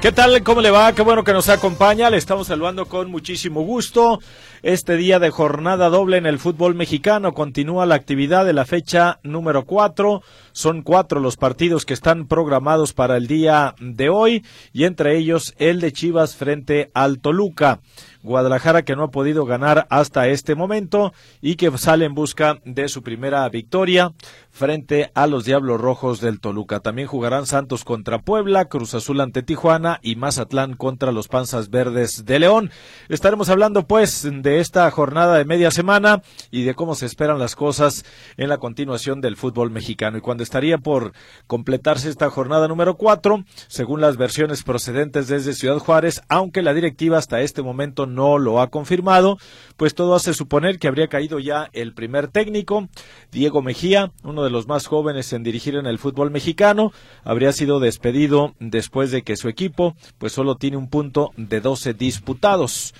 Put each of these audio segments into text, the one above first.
¿Qué tal? ¿Cómo le va? Qué bueno que nos acompaña. Le estamos saludando con muchísimo gusto. Este día de jornada doble en el fútbol mexicano continúa la actividad de la fecha número cuatro. Son cuatro los partidos que están programados para el día de hoy y entre ellos el de Chivas frente al Toluca. Guadalajara que no ha podido ganar hasta este momento y que sale en busca de su primera victoria frente a los Diablos Rojos del Toluca. También jugarán Santos contra Puebla, Cruz Azul ante Tijuana y Mazatlán contra los Panzas Verdes de León. Estaremos hablando pues de esta jornada de media semana y de cómo se esperan las cosas en la continuación del fútbol mexicano. Y cuando estaría por completarse esta jornada número cuatro, según las versiones procedentes desde Ciudad Juárez, aunque la directiva hasta este momento no lo ha confirmado, pues todo hace suponer que habría caído ya el primer técnico, Diego Mejía, uno de los más jóvenes en dirigir en el fútbol mexicano, habría sido despedido después de que su equipo pues solo tiene un punto de 12 disputados.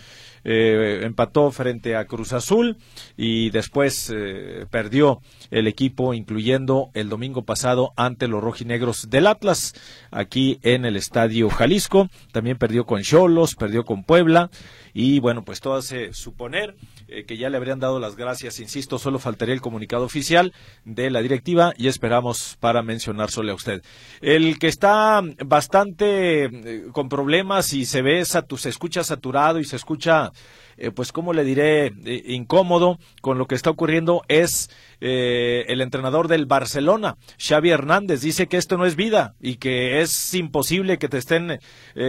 Eh, empató frente a Cruz Azul y después eh, perdió el equipo, incluyendo el domingo pasado ante los rojinegros del Atlas, aquí en el Estadio Jalisco. También perdió con Cholos, perdió con Puebla y bueno, pues todo hace suponer eh, que ya le habrían dado las gracias, insisto, solo faltaría el comunicado oficial de la directiva y esperamos para mencionárselo a usted. El que está bastante con problemas y se ve, se escucha saturado y se escucha eh, pues, ¿cómo le diré? Eh, incómodo con lo que está ocurriendo es eh, el entrenador del Barcelona, Xavi Hernández, dice que esto no es vida y que es imposible que te estén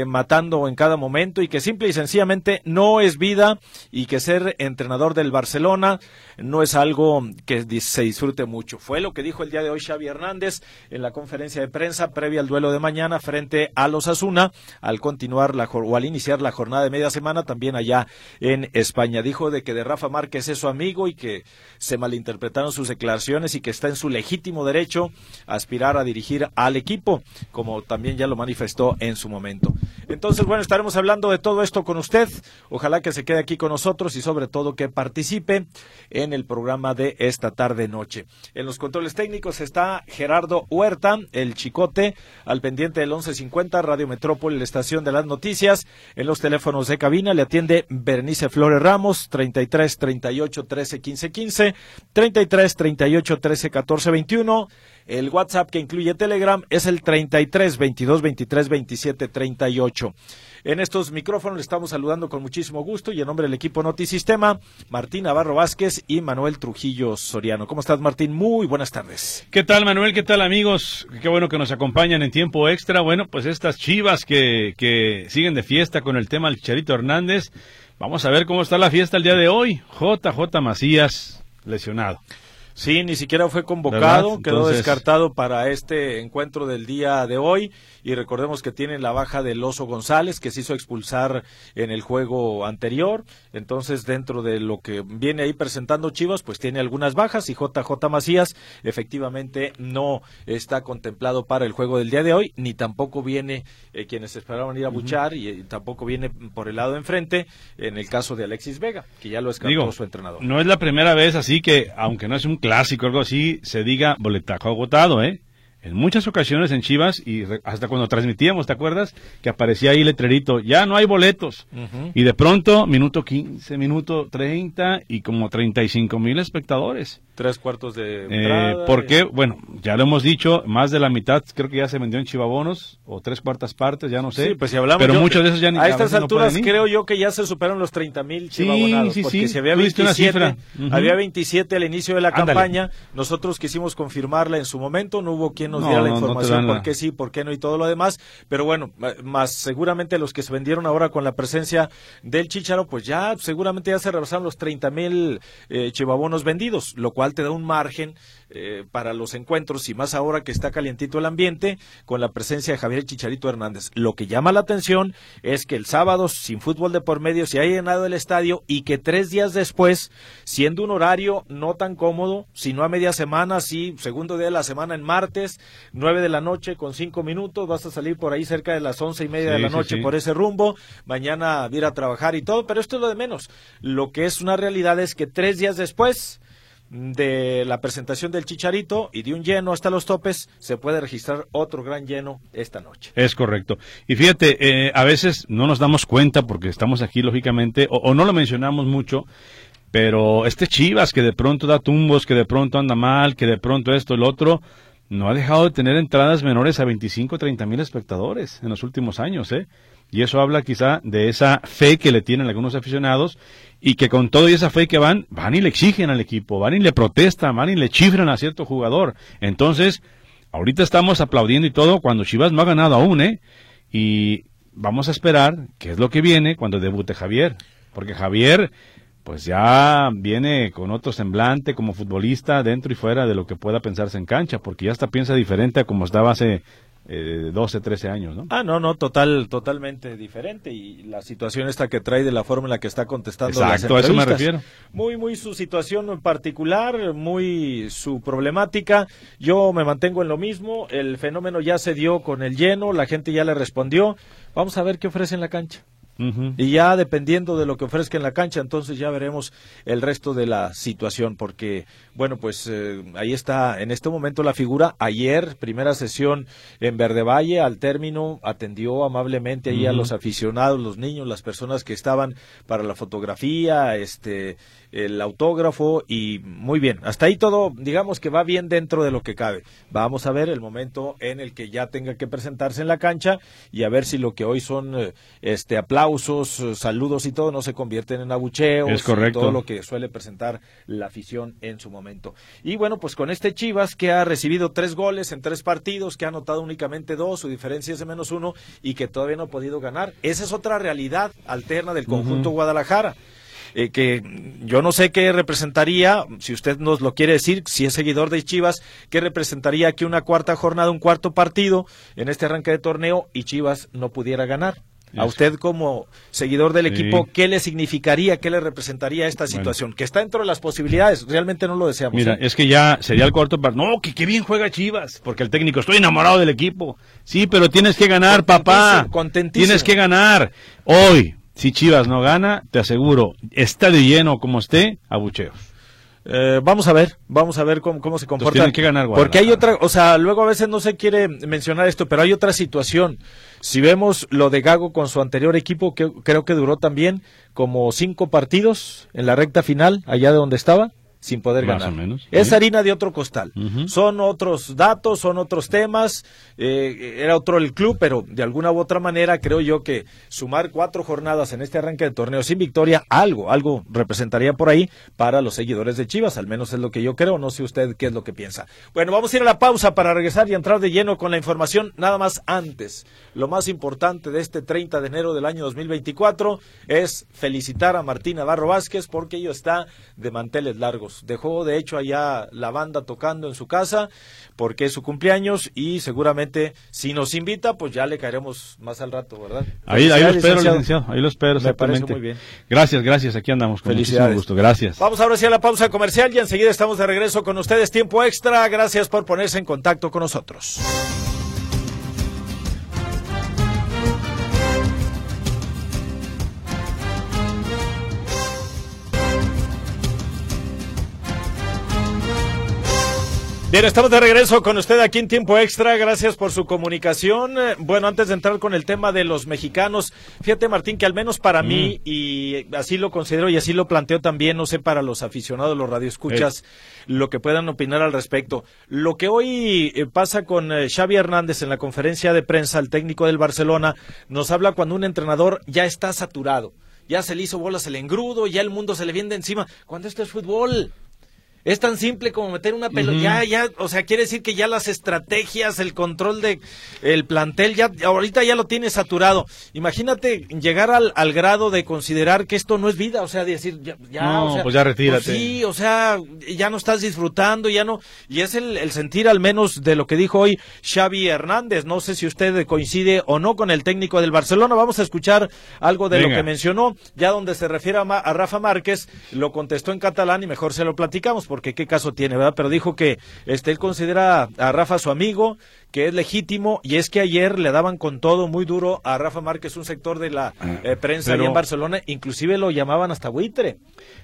matando en cada momento y que simple y sencillamente no es vida y que ser entrenador del Barcelona no es algo que se disfrute mucho. Fue lo que dijo el día de hoy Xavi Hernández en la conferencia de prensa previa al duelo de mañana frente a los Asuna al continuar la, o al iniciar la jornada de media semana también allá en España. Dijo de que de Rafa Márquez es su amigo y que se malinterpretaron sus declaraciones y que está en su legítimo derecho a aspirar a dirigir al equipo, como también ya lo manifestó en su momento. Entonces, bueno, estaremos hablando de todo esto con usted. Ojalá que se quede aquí con nosotros y sobre todo que participe en el programa de esta tarde noche. En los controles técnicos está Gerardo Huerta, el chicote, al pendiente del 1150 Radio Metrópoli, la estación de las noticias. En los teléfonos de cabina le atiende Flores Ramos, 33 38 13 15 15, 33 38 13 14 21. El WhatsApp que incluye Telegram es el 33 22 23 27 38. En estos micrófonos le estamos saludando con muchísimo gusto y en nombre del equipo Notisistema, Martín Navarro Vázquez y Manuel Trujillo Soriano. ¿Cómo estás, Martín? Muy buenas tardes. ¿Qué tal, Manuel? ¿Qué tal, amigos? Qué bueno que nos acompañan en tiempo extra. Bueno, pues estas chivas que, que siguen de fiesta con el tema del Chicharito Hernández. Vamos a ver cómo está la fiesta el día de hoy. JJ Macías, lesionado. Sí, ni siquiera fue convocado, quedó descartado para este encuentro del día de hoy. Y recordemos que tienen la baja del Oso González que se hizo expulsar en el juego anterior, entonces dentro de lo que viene ahí presentando Chivas pues tiene algunas bajas y JJ Macías efectivamente no está contemplado para el juego del día de hoy, ni tampoco viene eh, quienes esperaban ir a buchar y, eh, tampoco viene por el lado de enfrente en el caso de Alexis Vega, que ya lo escapó su entrenador. No es la primera vez así que, aunque no es un clásico, algo así, se diga boletajo agotado, ¿eh? En muchas ocasiones en Chivas, y hasta cuando transmitíamos, ¿te acuerdas? Que aparecía ahí letrerito, ya no hay boletos. Y de pronto, minuto 15, minuto 30 y como 35 mil espectadores. Tres cuartos de... Eh, porque, bueno, ya lo hemos dicho, más de la mitad creo que ya se vendió en Chivabonos, o tres cuartas partes, ya no sé. Sí, pues si hablamos pero muchos de esos ya ni A estas no alturas creo yo que ya se superan los 30 mil Sí, chivabonados. sí, porque sí. si había Tú diste una 27, cifra. Ujú. había 27 al inicio de la Ándale. campaña. Nosotros quisimos confirmarla en su momento. No hubo quien nos No, diera la no, información por qué sí, por qué no y todo lo demás. Pero bueno, más seguramente los que se vendieron ahora con la presencia del Chicharo, pues ya seguramente ya se rebasaron los 30 mil eh, chivabonos vendidos, lo cual te da un margen eh, para los encuentros y más ahora que está calientito el ambiente con la presencia de Javier Chicharito Hernández. Lo que llama la atención es que el sábado, sin fútbol de por medio, se haya llenado el estadio y que tres días después, siendo un horario no tan cómodo, sino a media semana, sí, segundo día de la semana en martes, nueve de la noche con cinco minutos, vas a salir por ahí cerca de las once y media de la sí, noche sí. por ese rumbo, mañana ir a trabajar y todo, pero esto es lo de menos. Lo que es una realidad es que tres días después de la presentación del Chicharito y de un lleno hasta los topes, se puede registrar otro gran lleno esta noche. Es correcto. Y fíjate, eh, a veces no nos damos cuenta porque estamos aquí, lógicamente, o, o no lo mencionamos mucho, pero este Chivas que de pronto da tumbos, que de pronto anda mal, que de pronto esto, el otro, no ha dejado de tener entradas menores a 25, 30 mil espectadores en los últimos años, ¿eh? Y eso habla quizá de esa fe que le tienen algunos aficionados y que con todo y esa fe que van, van y le exigen al equipo, van y le protestan, van y le chifran a cierto jugador. Entonces, ahorita estamos aplaudiendo y todo cuando Chivas no ha ganado aún, ¿eh? Y vamos a esperar qué es lo que viene cuando debute Javier. Porque Javier, pues ya viene con otro semblante como futbolista dentro y fuera de lo que pueda pensarse en cancha, porque ya hasta piensa diferente a como estaba hace eh, 12, 13 años, ¿no? Ah, no, no, total, totalmente diferente y la situación esta que trae de la forma en la que está contestando las Exacto, a eso me refiero. Muy, muy su situación en particular, muy su problemática. Yo me mantengo en lo mismo. El fenómeno ya se dio con el lleno, la gente ya le respondió. Vamos a ver qué ofrece en la cancha. Y ya dependiendo de lo que ofrezca en la cancha, entonces ya veremos el resto de la situación, porque, bueno, pues eh, ahí está en este momento la figura. Ayer, primera sesión en Verde Valle, al término atendió amablemente ahí a los aficionados, los niños, las personas que estaban para la fotografía, este, el autógrafo y muy bien. Hasta ahí todo, digamos que va bien dentro de lo que cabe. Vamos a ver el momento en el que ya tenga que presentarse en la cancha y a ver si lo que hoy son eh, este aplausos, eh, saludos y todo no se convierten en abucheos Es correcto. y todo lo que suele presentar la afición en su momento. Y bueno, pues con este Chivas que ha recibido tres goles en tres partidos, que ha anotado únicamente dos, su diferencia es de menos uno y que todavía no ha podido ganar. Esa es otra realidad alterna del conjunto. Guadalajara. Eh, que yo no sé qué representaría, si usted nos lo quiere decir, si es seguidor de Chivas, qué representaría que una cuarta jornada, un cuarto partido en este arranque de torneo y Chivas no pudiera ganar. A usted como seguidor del Sí. equipo, ¿qué le significaría, qué le representaría esta Bueno. situación? Que está dentro de las posibilidades, realmente no lo deseamos. Mira, ¿eh? es que ya sería el cuarto partido. No, que qué bien juega Chivas, porque el técnico, estoy enamorado del equipo. Sí, pero tienes que ganar, papá. Contentísimo. Tienes que ganar. Hoy, si Chivas no gana, te aseguro, estadio lleno como esté, abucheos. Eh, vamos a ver, vamos a ver cómo, cómo se comporta. tienen que ganar Porque hay otra, o sea, luego a veces no se quiere mencionar esto, pero hay otra situación. Si vemos lo de Gago con su anterior equipo, que creo que duró también como cinco partidos en la recta final, allá de donde estaba, sin poder Más ganar. o menos, Es harina de otro costal. Son otros datos, son otros temas. eh, era otro el club, pero de alguna u otra manera creo yo que sumar cuatro jornadas en este arranque de torneo sin victoria, algo, algo representaría por ahí para los seguidores de Chivas. Al menos es lo que yo creo. No sé usted qué es lo que piensa. Bueno, vamos a ir a la pausa para regresar y entrar de lleno con la información. Nada más antes. Lo más importante de este 30 de enero del año 2024 es felicitar a Martín Navarro Vázquez porque ello está de manteles largos. Dejó de hecho allá la banda tocando en su casa porque es su cumpleaños y seguramente si nos invita pues ya le caeremos más al rato, ¿verdad? Ahí, ahí lo espero, licenciado. Ahí lo espero, Me parece exactamente. muy bien. Gracias, gracias. Aquí andamos con muchísimo gusto. Gracias. Vamos ahora sí a la pausa comercial y enseguida estamos de regreso con ustedes. Tiempo extra. Gracias por ponerse en contacto con nosotros. Bien, estamos de regreso con usted aquí en tiempo extra. Gracias por su comunicación. Eh, Bueno, antes de entrar con el tema de los mexicanos, fíjate Martín que al menos para mí, y así lo considero y así lo planteo también, no sé para los aficionados, los radioescuchas, lo que puedan opinar al respecto. Lo que hoy eh, pasa con eh, Xavi Hernández en la conferencia de prensa, el técnico del Barcelona, nos habla cuando un entrenador ya está saturado. Ya se le hizo bolas el engrudo, ya el mundo se le viene de encima. Cuando esto es fútbol, es tan simple como meter una pelota. Ya, ya, o sea, quiere decir que ya las estrategias, el control de el plantel, ya ahorita ya lo tiene saturado. Imagínate llegar al, al grado de considerar que esto no es vida, o sea, de decir, ya, ya, No, o sea, pues ya retírate. pues sí, o sea, ya no estás disfrutando, ya no. Y es el, el sentir al menos de lo que dijo hoy Xavi Hernández. No sé si usted coincide o no con el técnico del Barcelona. Vamos a escuchar algo de lo Venga. que mencionó, ya donde se refiere a, Ma- a Rafa Márquez, lo contestó en catalán y mejor se lo platicamos, porque qué caso tiene, ¿verdad? Pero dijo que este, él considera a Rafa su amigo, que es legítimo, y es que ayer le daban con todo muy duro a Rafa Márquez, un sector de la eh, prensa pero- allá en Barcelona, inclusive lo llamaban hasta buitre.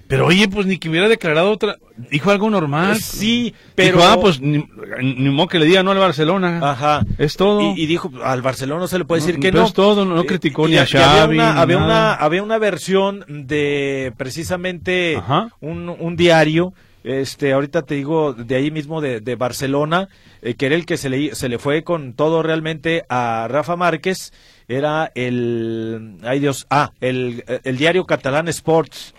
Pero oye, pues ni que hubiera declarado otra. Dijo algo normal. Sí, pero... Dijo, ah, pues ni, ni modo que le diga no al Barcelona. Ajá. Es todo. Y, y dijo, al Barcelona no se le puede decir No, que no. es todo, no Eh, criticó y- ni a y había Xavi, una- había una, había una versión de precisamente un diario, este, ahorita te digo, de ahí mismo de, Barcelona, eh, que era el que se le, se le fue con todo realmente a Rafa Márquez, era el, ay Dios, ah, el, el diario catalán Sports.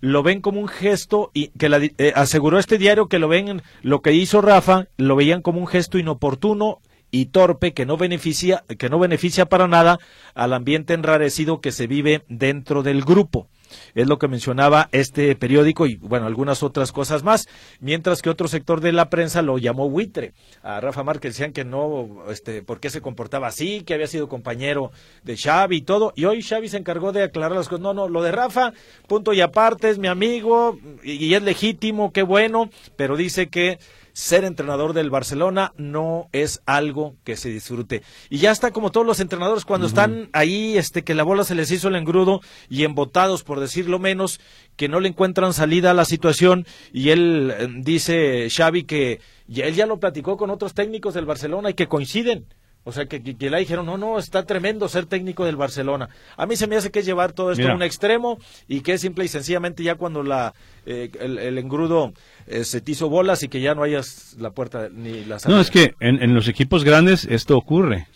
Lo ven como un gesto y que la, eh, aseguró este diario que lo ven lo que hizo Rafa lo veían como un gesto inoportuno y torpe que no beneficia que no beneficia para nada al ambiente enrarecido que se vive dentro del grupo es lo que mencionaba este periódico y bueno algunas otras cosas más mientras que otro sector de la prensa lo llamó buitre. A Rafa Márquez decían que no este por qué se comportaba así que había sido compañero de Xavi y todo y hoy Xavi se encargó de aclarar las cosas. No no lo de Rafa punto y aparte es mi amigo y, y es legítimo qué bueno pero dice que ser entrenador del Barcelona no es algo que se disfrute. Y ya está como todos los entrenadores cuando están ahí, este, que la bola se les hizo el engrudo y embotados, por decirlo menos, que no le encuentran salida a la situación. Y él eh, dice, Xavi, que ya, él ya lo platicó con otros técnicos del Barcelona y que coinciden. O sea, que, que, que le dijeron, no, no, está tremendo ser técnico del Barcelona. A mí se me hace que es llevar todo esto Mira. a un extremo y que simple y sencillamente ya cuando la eh, el, el engrudo eh, se te hizo bolas y que ya no hayas la puerta ni la salida. No, es que en, en los equipos grandes esto ocurre.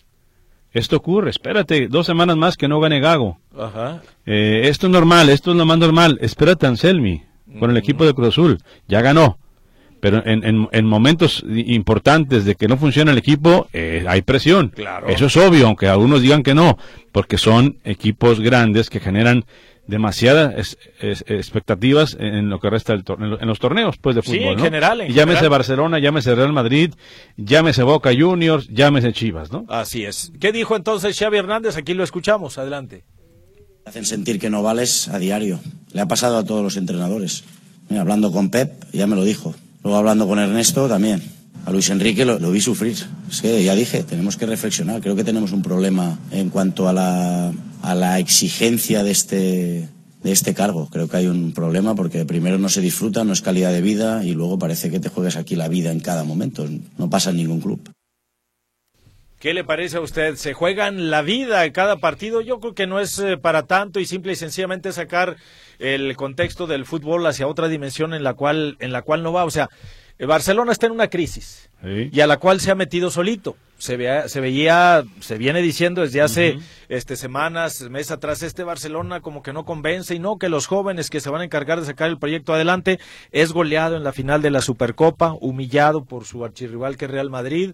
Esto ocurre. Espérate, dos semanas más que no gane Gago. Ajá. Eh, esto es normal, esto es lo más normal. Espérate, Anselmi, con el equipo de Cruz Azul. Ya ganó. Pero en, en- en momentos importantes de que no funciona el equipo, eh, hay presión. Claro. Eso es obvio, aunque algunos digan que no, porque son equipos grandes que generan demasiadas es- es- expectativas en lo que resta del tor- en lo- en los torneos pues de Sí, fútbol. en ¿no? general, en Y llámese general. Barcelona, llámese Real Madrid, llámese Boca Juniors, llámese Chivas, ¿no? Así es. ¿Qué dijo entonces Xavi Hernández? Aquí lo escuchamos. Adelante. Te hacen sentir que no vales a diario. Le ha pasado a todos los entrenadores. Mira, hablando con Pep, ya me lo dijo. Luego hablando con Ernesto también. A Luis Enrique lo, vi sufrir. Es que ya dije, tenemos que reflexionar. Creo que tenemos un problema en cuanto a la, a la exigencia de este, de este cargo. Creo que hay un problema porque primero no se disfruta, no es calidad de vida y luego parece que te juegas aquí la vida en cada momento. No pasa en ningún club. ¿Qué le parece a usted? ¿Se juegan la vida en cada partido? Yo creo que no es eh, para tanto y simple y sencillamente sacar el contexto del fútbol hacia otra dimensión en la cual, en la cual no va. O sea, eh, Barcelona está en una crisis Sí. y a la cual se ha metido solito. Se, vea- se veía, se viene diciendo desde hace este, semanas, meses atrás, este Barcelona como que no convence y no que los jóvenes que se van a encargar de sacar el proyecto adelante es goleado en la final de la Supercopa, humillado por su archirrival que es Real Madrid,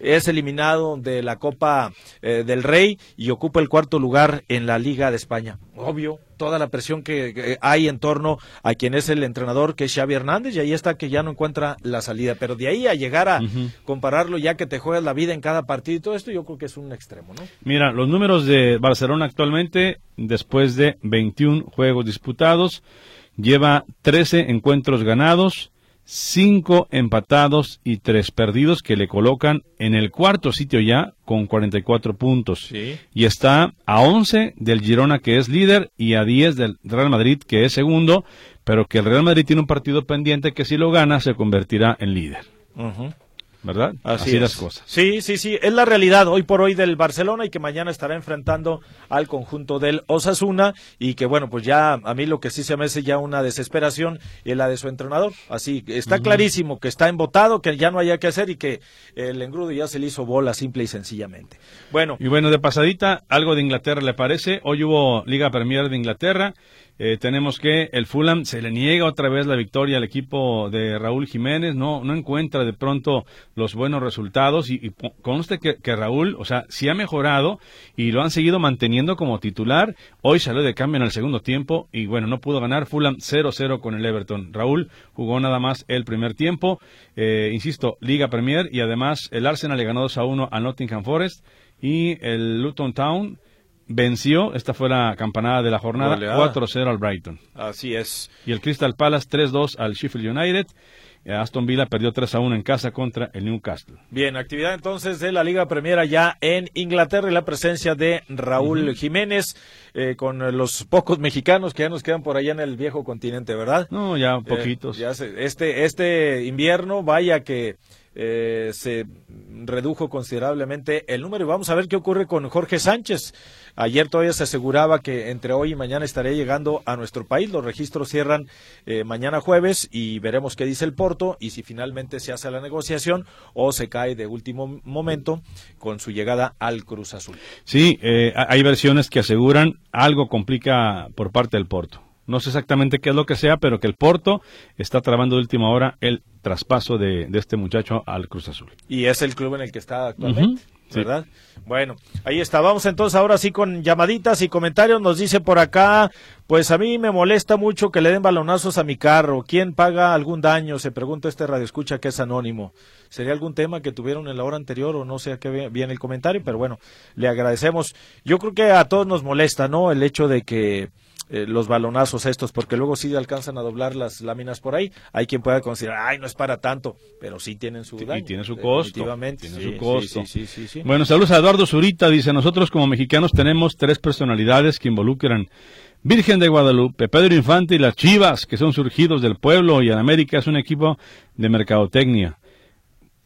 es eliminado de la Copa eh, del Rey y ocupa el cuarto lugar en la Liga de España. Obvio, toda la presión que, que hay en torno a quien es el entrenador que es Xavi Hernández y ahí está que ya no encuentra la salida, pero de ahí a llegar a compararlo ya que te juegas la vida en cada partido y todo esto yo creo que es un extremo, ¿no? Mira, los números de Barcelona actualmente, después de 21 juegos disputados, lleva 13 encuentros ganados, 5 empatados y 3 perdidos que le colocan en el cuarto sitio ya con 44 puntos. Sí. Y está a 11 del Girona que es líder y a 10 del Real Madrid que es segundo, pero que el Real Madrid tiene un partido pendiente que si lo gana se convertirá en líder. ¿Verdad? Así, las cosas. Sí, sí, sí, es la realidad hoy por hoy del Barcelona y que mañana estará enfrentando al conjunto del Osasuna y que bueno, pues ya a mí lo que sí se me hace ya una desesperación es la de su entrenador. Así, está clarísimo que está embotado, que ya no haya que hacer y que el engrudo ya se le hizo bola simple y sencillamente. Bueno. Y bueno, de pasadita, algo de Inglaterra le parece. Hoy hubo Liga Premier de Inglaterra. Eh, tenemos que el Fulham se le niega otra vez la victoria al equipo de Raúl Jiménez, no, no encuentra de pronto los buenos resultados y, conste que, Raúl, o sea, sí ha mejorado y lo han seguido manteniendo como titular. Hoy salió de cambio en el segundo tiempo y bueno, no pudo ganar Fulham 0-0 con el Everton. Raúl jugó nada más el primer tiempo, eh, insisto, Liga Premier y además el Arsenal le ganó 2-1 a Nottingham Forest y el Luton Town venció, esta fue la campanada de la jornada, 4-0 al Brighton. Así es. Y el Crystal Palace 3-2 al Sheffield United. Eh, Aston Villa perdió 3 a 1 en casa contra el Newcastle. Bien, actividad entonces de la Liga Premier ya en Inglaterra y la presencia de Raúl Jiménez eh, con los pocos mexicanos que ya nos quedan por allá en el viejo continente, ¿verdad? No, ya eh, poquitos. este, este invierno, vaya que eh, se redujo considerablemente el número. Y vamos a ver qué ocurre con Jorge Sánchez. Ayer todavía se aseguraba que entre hoy y mañana estaría llegando a nuestro país. Los registros cierran eh, mañana jueves y veremos qué dice el Porto y si finalmente se hace la negociación o se cae de último momento con su llegada al Cruz Azul. Sí, eh, hay versiones que aseguran algo complica por parte del Porto. No sé exactamente qué es lo que sea, pero que el Porto está trabando de última hora el traspaso de, este muchacho al Cruz Azul. Y es el club en el que está actualmente. ¿verdad? Bueno, ahí está. Vamos entonces ahora sí con llamaditas y comentarios. Nos dice por acá, pues a mí me molesta mucho que le den balonazos a mi carro. ¿Quién paga algún daño? Se pregunta este radio escucha que es anónimo. ¿Sería algún tema que tuvieron en la hora anterior o no sé a qué viene el comentario? Pero bueno, le agradecemos. Yo creo que a todos nos molesta, ¿no? El hecho de que eh, los balonazos estos, porque luego sí alcanzan a doblar las láminas por ahí. Hay quien pueda considerar, ay, no es para tanto, pero sí tienen su daño, Y tiene su costo. Tiene su costo. bueno, saludos a Eduardo Zurita, dice, nosotros como mexicanos tenemos tres personalidades que involucran Virgen de Guadalupe, Pedro Infante y las Chivas, que son surgidos del pueblo y en América es un equipo de mercadotecnia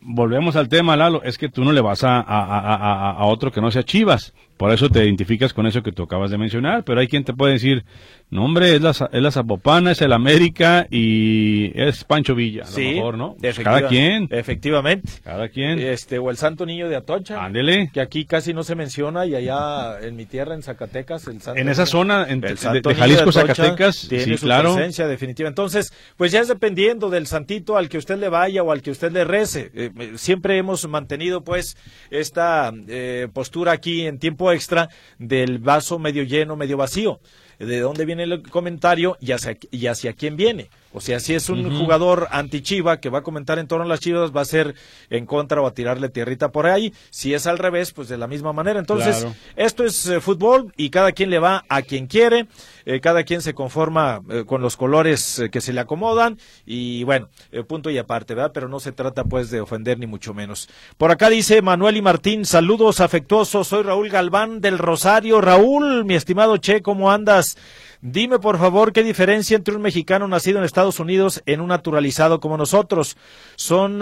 volvemos al tema, Lalo, es que tú no le vas a, a, otro que no sea Chivas. Por eso te identificas con eso que tú acabas de mencionar. Pero hay quien te puede decir, no, hombre, es la, es la Zapopana, es el América y es Pancho Villa. A lo mejor, ¿no? Pues cada quien. Efectivamente. Cada quien. Este, o el Santo Niño de Atocha. Ándele. Que aquí casi no se menciona y allá en mi tierra, en Zacatecas, el Santo En esa zona, en, de, Jalisco, Zacatecas, tiene su claro. presencia definitiva. Entonces, pues ya es dependiendo del santito al que usted le vaya o al que usted le rece. Eh, eh, siempre hemos mantenido, pues, esta eh, postura aquí en tiempo extra del vaso medio lleno, medio vacío de dónde viene el comentario y hacia, y hacia quién viene. O sea, si es un jugador anti-Chiva que va a comentar en torno a las Chivas, va a ser en contra o a tirarle tierrita por ahí. Si es al revés, pues de la misma manera. Entonces, esto es eh, fútbol y cada quien le va a quien quiere, eh, cada quien se conforma eh, con los colores que se le acomodan y bueno, punto y aparte, ¿verdad? Pero no se trata pues de ofender ni mucho menos. Por acá dice Manuel y Martín, saludos afectuosos, soy Raúl Galván del Rosario. Raúl, mi estimado Che, ¿cómo andas? Dime, por favor, qué diferencia entre un mexicano nacido en Estados Unidos en un naturalizado como nosotros. Son,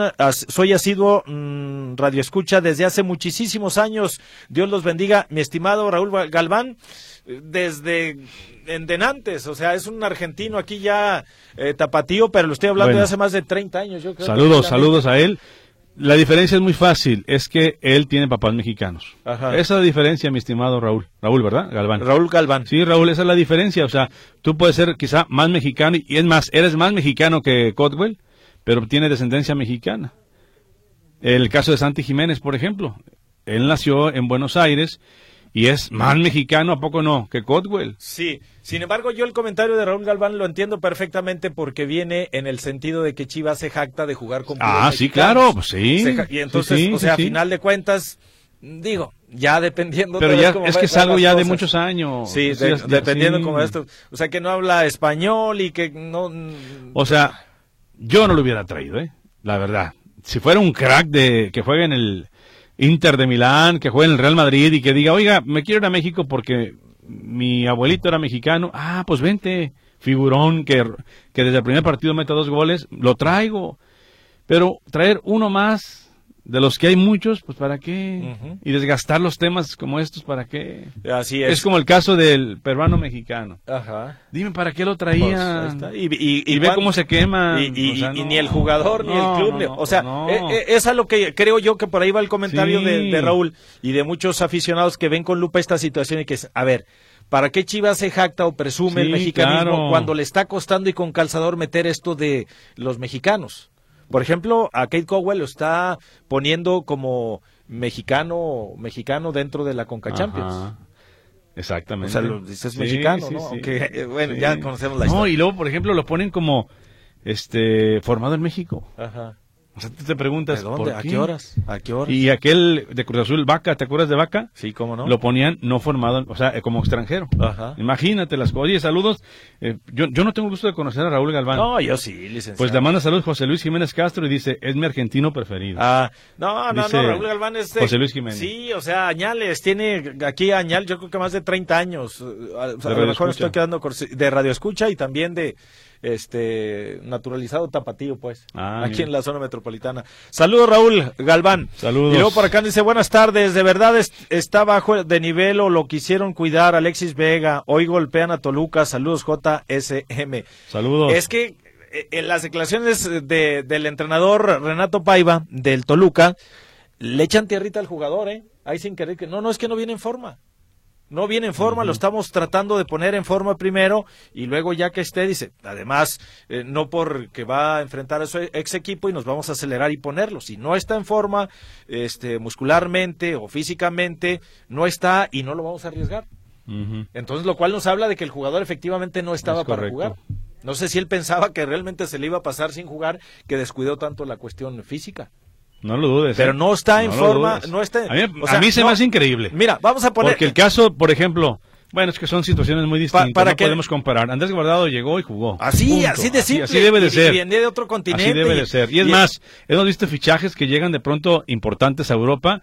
soy asiduo mm, radioescucha desde hace muchísimos años. Dios los bendiga. Mi estimado Raúl Galván, desde en denantes, o sea, es un argentino aquí ya eh, tapatío, pero lo estoy hablando de hace más de 30 años. Yo saludos, saludos a él. La diferencia es muy fácil, es que él tiene papás mexicanos. Esa es la diferencia, mi estimado Raúl. Raúl, ¿verdad? Galván. Raúl Galván. Sí, Raúl, esa es la diferencia. O sea, tú puedes ser quizá más mexicano, y es más, eres más mexicano que Cotwell, pero tiene descendencia mexicana. El caso de Santi Jiménez, por ejemplo. Él nació en Buenos Aires y es más mexicano, ¿a poco no? Que Cotwell. Sí, sin embargo, yo el comentario de Raúl Galván lo entiendo perfectamente porque viene en el sentido de que Chivas se jacta de jugar con Ah, sí, claro, pues sí. y entonces, o sea, a final de cuentas, digo, ya dependiendo pero ya es que es algo ya de muchos años sí, dependiendo como esto o sea que no habla español y que no o sea yo no lo hubiera traído eh la verdad. Si fuera un crack de que juegue en el Inter de Milán, que juegue en el Real Madrid y que diga, oiga, me quiero ir a México porque mi abuelito era mexicano. Ah, pues vente, figurón, que, que desde el primer partido mete dos goles, lo traigo. Pero traer uno más, de los que hay muchos, pues ¿para qué? Y desgastar los temas como estos, ¿para qué? Así es. Es como el caso del peruano mexicano. Ajá. Dime, ¿para qué lo Pues, traía? está. Y, y- Y ve cómo se quema. Y, y- O sea, y no. ni el jugador ni el club. no, o sea, no. eh, eh, es a lo que creo yo que por ahí va el comentario Sí. de, de Raúl y de muchos aficionados que ven con lupa esta situación y que es, a ver, ¿para qué Chivas se jacta o presume el mexicanismo claro. cuando le está costando y con calzador meter esto de los mexicanos? Por ejemplo, a Kate Cowell lo está poniendo como mexicano mexicano dentro de la Conca Champions. Ajá. Exactamente. O sea, lo dices Sí, mexicano, sí, ¿no? sí. Aunque, eh, bueno, ya conocemos la No, historia. y luego, por ejemplo, lo ponen como este formado en México. Ajá. O sea, tú te preguntas, ¿De dónde? ¿por ¿A qué horas? ¿A qué horas? Y aquel de Cruz Azul, Vaca, ¿te acuerdas de Vaca? Sí, cómo no. Lo ponían no formado, o sea, eh, como extranjero. Ajá. Imagínate las cosas. Oye, saludos. Eh, yo, yo no tengo el gusto de conocer a Raúl Galván. No, yo sí, licenciado. pues le manda saludos José Luis Jiménez Castro y dice, es mi argentino preferido. Ah, no, no, Dice no, Raúl Galván es de- José Luis Jiménez. Sí, o sea, Añales, tiene aquí Añal, yo creo que más de 30 años. eh, A, a lo mejor escucha. estoy quedando de radio escucha y también de este naturalizado tapatío, pues, Ah, aquí en la zona metropolitana. Saludos, Raúl Galván. Saludos. Y luego por acá dice, buenas tardes, de verdad es- está bajo de nivel o lo quisieron cuidar Alexis Vega, hoy golpean a Toluca, saludos JSM. Saludos. Es que eh, en las declaraciones de, del entrenador Renato Paiva del Toluca le echan tierrita al jugador, ¿eh? Ahí sin querer que no, no es que no viene en forma. No viene en forma, lo estamos tratando de poner en forma primero y luego ya que esté, dice, además, eh, no porque va a enfrentar a su ex equipo y nos vamos a acelerar y ponerlo. Si no está en forma, este, muscularmente o físicamente, no está y no lo vamos a arriesgar. Entonces, lo cual nos habla de que el jugador efectivamente no estaba Es para jugar. No sé si él pensaba que realmente se le iba a pasar sin jugar, que descuidó tanto la cuestión física. No lo dudes. Pero ¿eh? no está en forma, no está. A mí, o a sea, mí se no- me hace increíble. Mira, vamos a poner. Porque el caso, por ejemplo, bueno, es que son situaciones muy distintas, para no que- podemos comparar. Andrés Guardado llegó y jugó. Así, Punto. así de simple. Así, debe de ser. Y viene de otro continente. Así debe de ser. Y es y- más, hemos visto fichajes que llegan de pronto importantes a Europa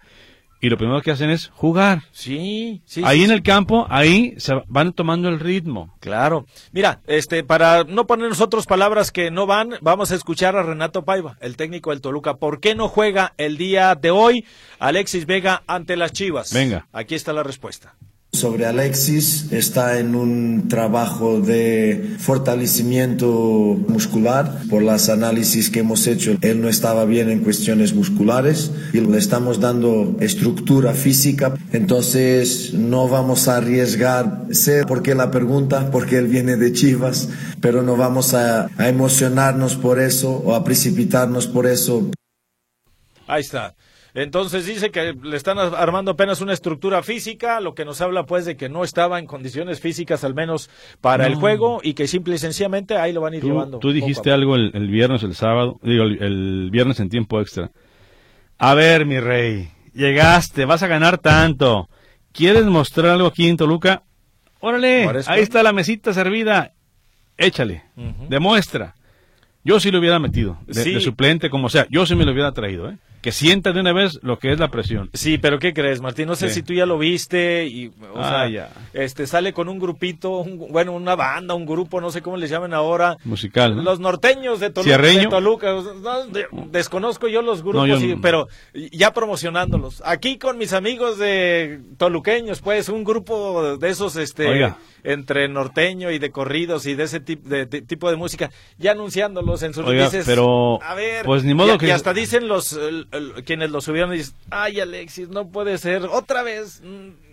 y lo primero que hacen es jugar. Sí, sí. ahí sí, en sí. el campo, ahí se van tomando el ritmo. Claro. Mira, este, para no poner nosotros palabras que no van, vamos a escuchar a Renato Paiva, el técnico del Toluca. ¿Por qué no juega el día de hoy Alexis Vega ante las Chivas? Venga. Aquí está la respuesta. Sobre Alexis, está en un trabajo de fortalecimiento muscular. Por los análisis que hemos hecho, él no estaba bien en cuestiones musculares y le estamos dando estructura física. Entonces, no vamos a arriesgar. Sé por qué la pregunta, porque él viene de Chivas, pero no vamos a, a emocionarnos por eso o a precipitarnos por eso. Ahí está. Entonces dice que le están armando apenas una estructura física, lo que nos habla pues de que no estaba en condiciones físicas al menos para el juego y que simple y sencillamente ahí lo van a ir Tú, llevando. tú dijiste algo el, el viernes, el sábado, digo, el, el viernes en tiempo extra. A ver, mi rey, llegaste, vas a ganar tanto. ¿Quieres mostrar algo aquí en Toluca? Órale, Por eso. ahí está la mesita servida. Échale, demuestra. Yo sí lo hubiera metido, de, Sí. de suplente, como sea. Yo sí me lo hubiera traído, ¿eh? Que sienta de una vez lo que es la presión. Sí, pero ¿qué crees, Martín? No sé si tú ya lo viste y, o Ah, sea, ya. este, sale con un grupito, un- bueno, una banda, un grupo, no sé cómo les llaman ahora. Musical, ¿no? Los norteños de Toluca. De Toluca. No, de- desconozco yo los grupos, No, yo y- pero ya promocionándolos. Aquí con mis amigos de toluqueños, pues, un grupo de esos, este, Oiga. Entre norteño y de corridos y de ese tip- de, de- tipo de música, ya anunciándolos en sus Oiga, dices, pero, a ver, pues, ni modo y, que- y hasta dicen los el- el- quienes lo subieron y dicen, ay Alexis, no puede ser, otra vez. mm,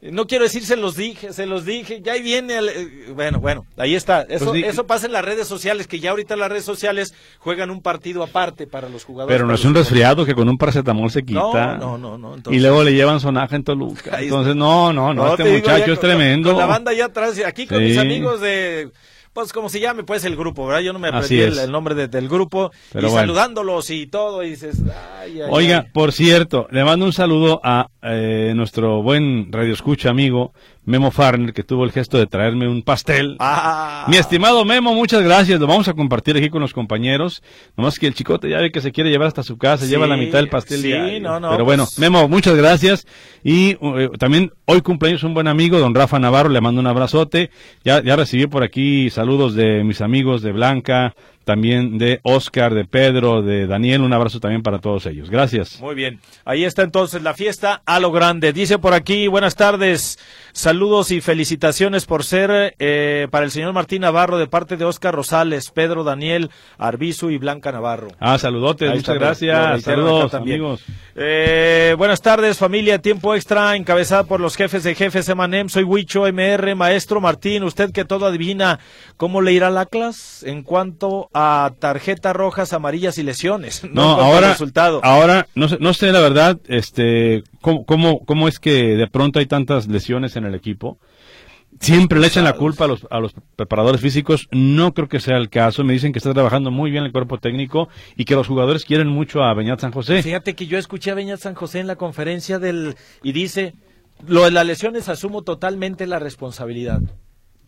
No quiero decir se los dije, se los dije, ya ahí viene. el- eh, bueno, bueno, ahí está. Eso, Pues di- eso pasa en las redes sociales, que ya ahorita las redes sociales juegan un partido aparte para los jugadores. Pero no es un resfriado que con un paracetamol se No, quita. no, no, no, y entonces- luego le llevan sonaje en Toluca. Entonces, no, no, no, este digo, muchacho es con- tremendo. Con la banda allá atrás, y aquí con mis amigos de. Pues como se llame, pues el grupo, ¿verdad? Yo no me aprendí el, nombre de- del grupo. Pero y bueno. saludándolos y todo, y dices, ay, ay, Oiga, ay. por cierto, le mando un saludo a eh, nuestro buen radioescucha amigo Memo Farner, que tuvo el gesto de traerme un pastel. Ah. Mi estimado Memo, muchas gracias. Lo vamos a compartir aquí con los compañeros. Nomás que el chicote ya ve que se quiere llevar hasta su casa, Sí, lleva la mitad del pastel. sí, diario. no, no, Pero bueno, pues- Memo, muchas gracias. Y eh, también hoy cumpleaños un buen amigo, don Rafa Navarro, le mando un abrazote. Ya, ya recibí por aquí saludos de mis amigos de Blanca, también de Oscar, de Pedro, de Daniel. Un abrazo también para todos ellos. Gracias. Muy bien. Ahí está entonces la fiesta a lo grande. Dice por aquí, buenas tardes, saludos y felicitaciones por ser eh, para el señor Martín Navarro de parte de Oscar Rosales, Pedro Daniel Arbizu y Blanca Navarro. Ah, saludotes, Ahí muchas gracias. Saludos, amigos. Eh, buenas tardes, familia. Tiempo extra, encabezada por los jefes de jefes Emanem. Soy Huicho MR, maestro Martín. Usted que todo adivina cómo le irá la clase en cuanto a tarjetas rojas, amarillas y lesiones. No, ahora, resultado. ahora no sé, no sé la verdad, este, cómo, cómo, cómo es que de pronto hay tantas lesiones en el equipo. Siempre le echan la culpa a los, a los preparadores físicos. No creo que sea el caso. Me dicen que está trabajando muy bien el cuerpo técnico y que los jugadores quieren mucho a Beñat San José. Fíjate que yo escuché a Beñat San José en la conferencia del y dice, lo de las lesiones asumo totalmente la responsabilidad.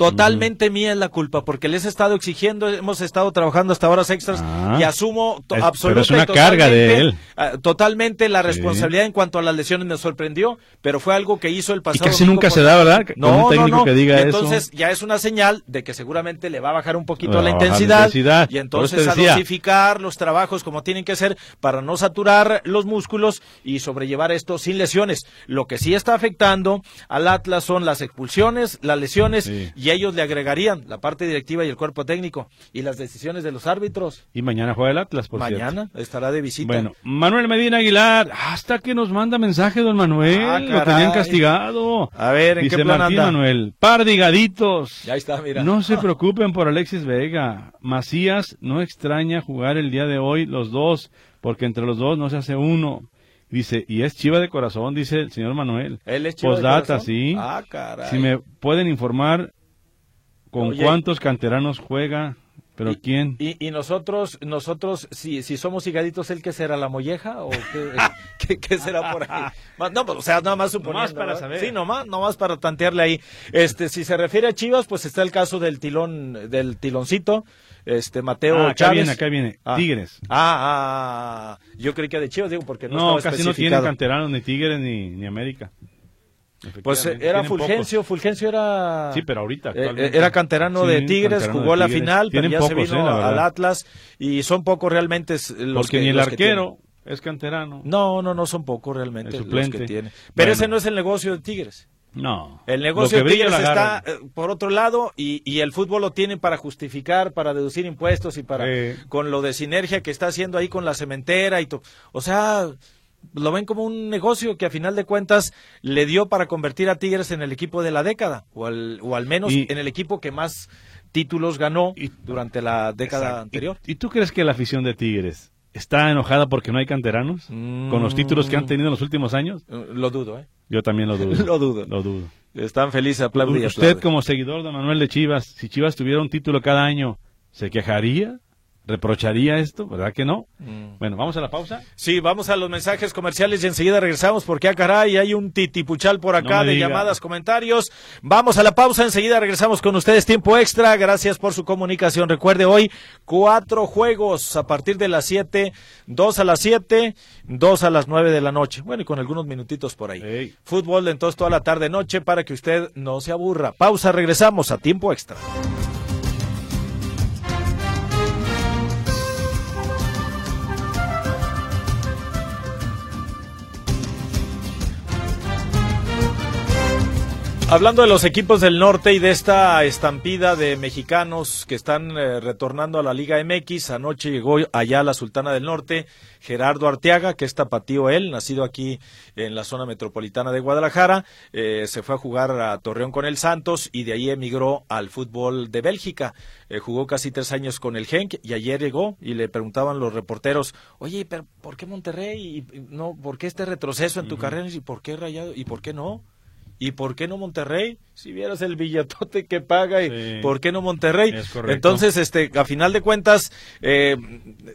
Totalmente mía es la culpa, porque les he estado exigiendo, hemos estado trabajando hasta horas extras Ah. y asumo Es- absoluta pero es una y carga de él. ah, totalmente la Sí. responsabilidad en cuanto a las lesiones me sorprendió, pero fue algo que hizo el Y pasado. casi domingo nunca se da, ¿verdad? No, un técnico no, no. que diga Y eso. entonces ya es una señal de que seguramente le va a bajar un poquito la bajar la intensidad, intensidad. y entonces a dosificar los trabajos como tienen que ser para no saturar los músculos y sobrellevar esto sin lesiones. Lo que sí está afectando al Atlas son las expulsiones, las lesiones Sí. y ellos le agregarían la parte directiva y el cuerpo técnico y las decisiones de los árbitros. Y mañana juega el Atlas, por cierto. Mañana estará de visita. Bueno, Manuel Medina Aguilar, hasta que nos manda mensaje, don Manuel. Ah, lo tenían castigado. A ver, ¿en Dice qué plan Martín anda? Manuel, par de. Ya está, mira. No se preocupen por Alexis Vega. Macías no extraña jugar el día de hoy los dos, porque entre los dos no se hace uno. Dice, y es chiva de corazón, dice el señor Manuel. ¿Él es chiva de corazón? sí. Ah, caray. Si me pueden informar con Oye. cuántos canteranos juega, pero Y- quién. Y, y nosotros, nosotros, si, si somos higaditos, ¿el qué será? ¿La molleja? ¿O qué, qué, qué será por ahí? No, pues, o sea, nada más suponiendo. Nomás para ¿verdad? saber. Sí, nomás, nomás para tantearle ahí. Este, si se refiere a Chivas, pues está el caso del tilón, del tiloncito, este, Mateo Ah, acá Chávez. viene, acá viene. Ah. Tigres. Ah, ah, ah, yo creí que de Chivas, digo, porque no, No, estaba casi no especificado. canteranos, ni Tigres, ni, ni América. Pues eh, era tienen Fulgencio, Fulgencio era... Sí, pero ahorita. Eh, era canterano Sí, de Tigres, canterano jugó de la final, pero Tienen ya se vino eh, al. Atlas y son pocos realmente los Porque que ni el arquero es canterano. tienen. No, no, no son pocos realmente los que tiene. Pero Bueno. ese no es el negocio de Tigres. No. El negocio de Tigres está eh, por otro lado y, y el fútbol lo tiene para justificar, para deducir impuestos y para con lo de sinergia que está haciendo ahí con la cementera y todo. O sea, lo ven como un negocio que a final de cuentas le dio para convertir a Tigres en el equipo de la década o al, o al menos Y- en el equipo que más títulos ganó Y- durante la década Exacto. anterior. ¿Y, y tú crees que la afición de Tigres está enojada porque no hay canteranos? Con los títulos que han tenido en los últimos años. Eh, Lo dudo, ¿eh? Yo también lo dudo. Lo dudo. Lo dudo. Están felices, aplaude y Usted aplaude. como seguidor de Manuel de Chivas, si Chivas tuviera un título cada año, ¿se quejaría? ¿Reprocharía esto? ¿Verdad que no? Mm. Bueno, vamos a la pausa. Sí, vamos a los mensajes comerciales y enseguida regresamos porque, ah, caray, hay un titipuchal por acá No de diga. llamadas, comentarios. Vamos a la pausa, enseguida regresamos con ustedes. Tiempo extra, gracias por su comunicación. Recuerde hoy, cuatro juegos a partir de las siete, dos a las siete, dos a las nueve de la noche. Bueno, y con algunos minutitos por ahí. Fútbol entonces toda la tarde noche para que usted no se aburra. Pausa, regresamos a tiempo extra. Hablando de los equipos del norte y de esta estampida de mexicanos que están eh, retornando a la Liga MX, anoche llegó allá la Sultana del Norte, Gerardo Arteaga, que es tapatío él, nacido aquí en la zona metropolitana de Guadalajara, eh, se fue a jugar a Torreón con el Santos y de ahí emigró al fútbol de Bélgica. Eh, jugó casi tres años con el Genk y ayer llegó y le preguntaban los reporteros, oye, pero ¿por qué Monterrey? Y, no, ¿Por qué este retroceso en tu carrera? ¿Y por qué Rayado? ¿Y por qué no? ¿Y por qué no Monterrey? Si vieras el billetote que paga, y Sí. ¿por qué no Monterrey? Entonces, este, a final de cuentas, eh,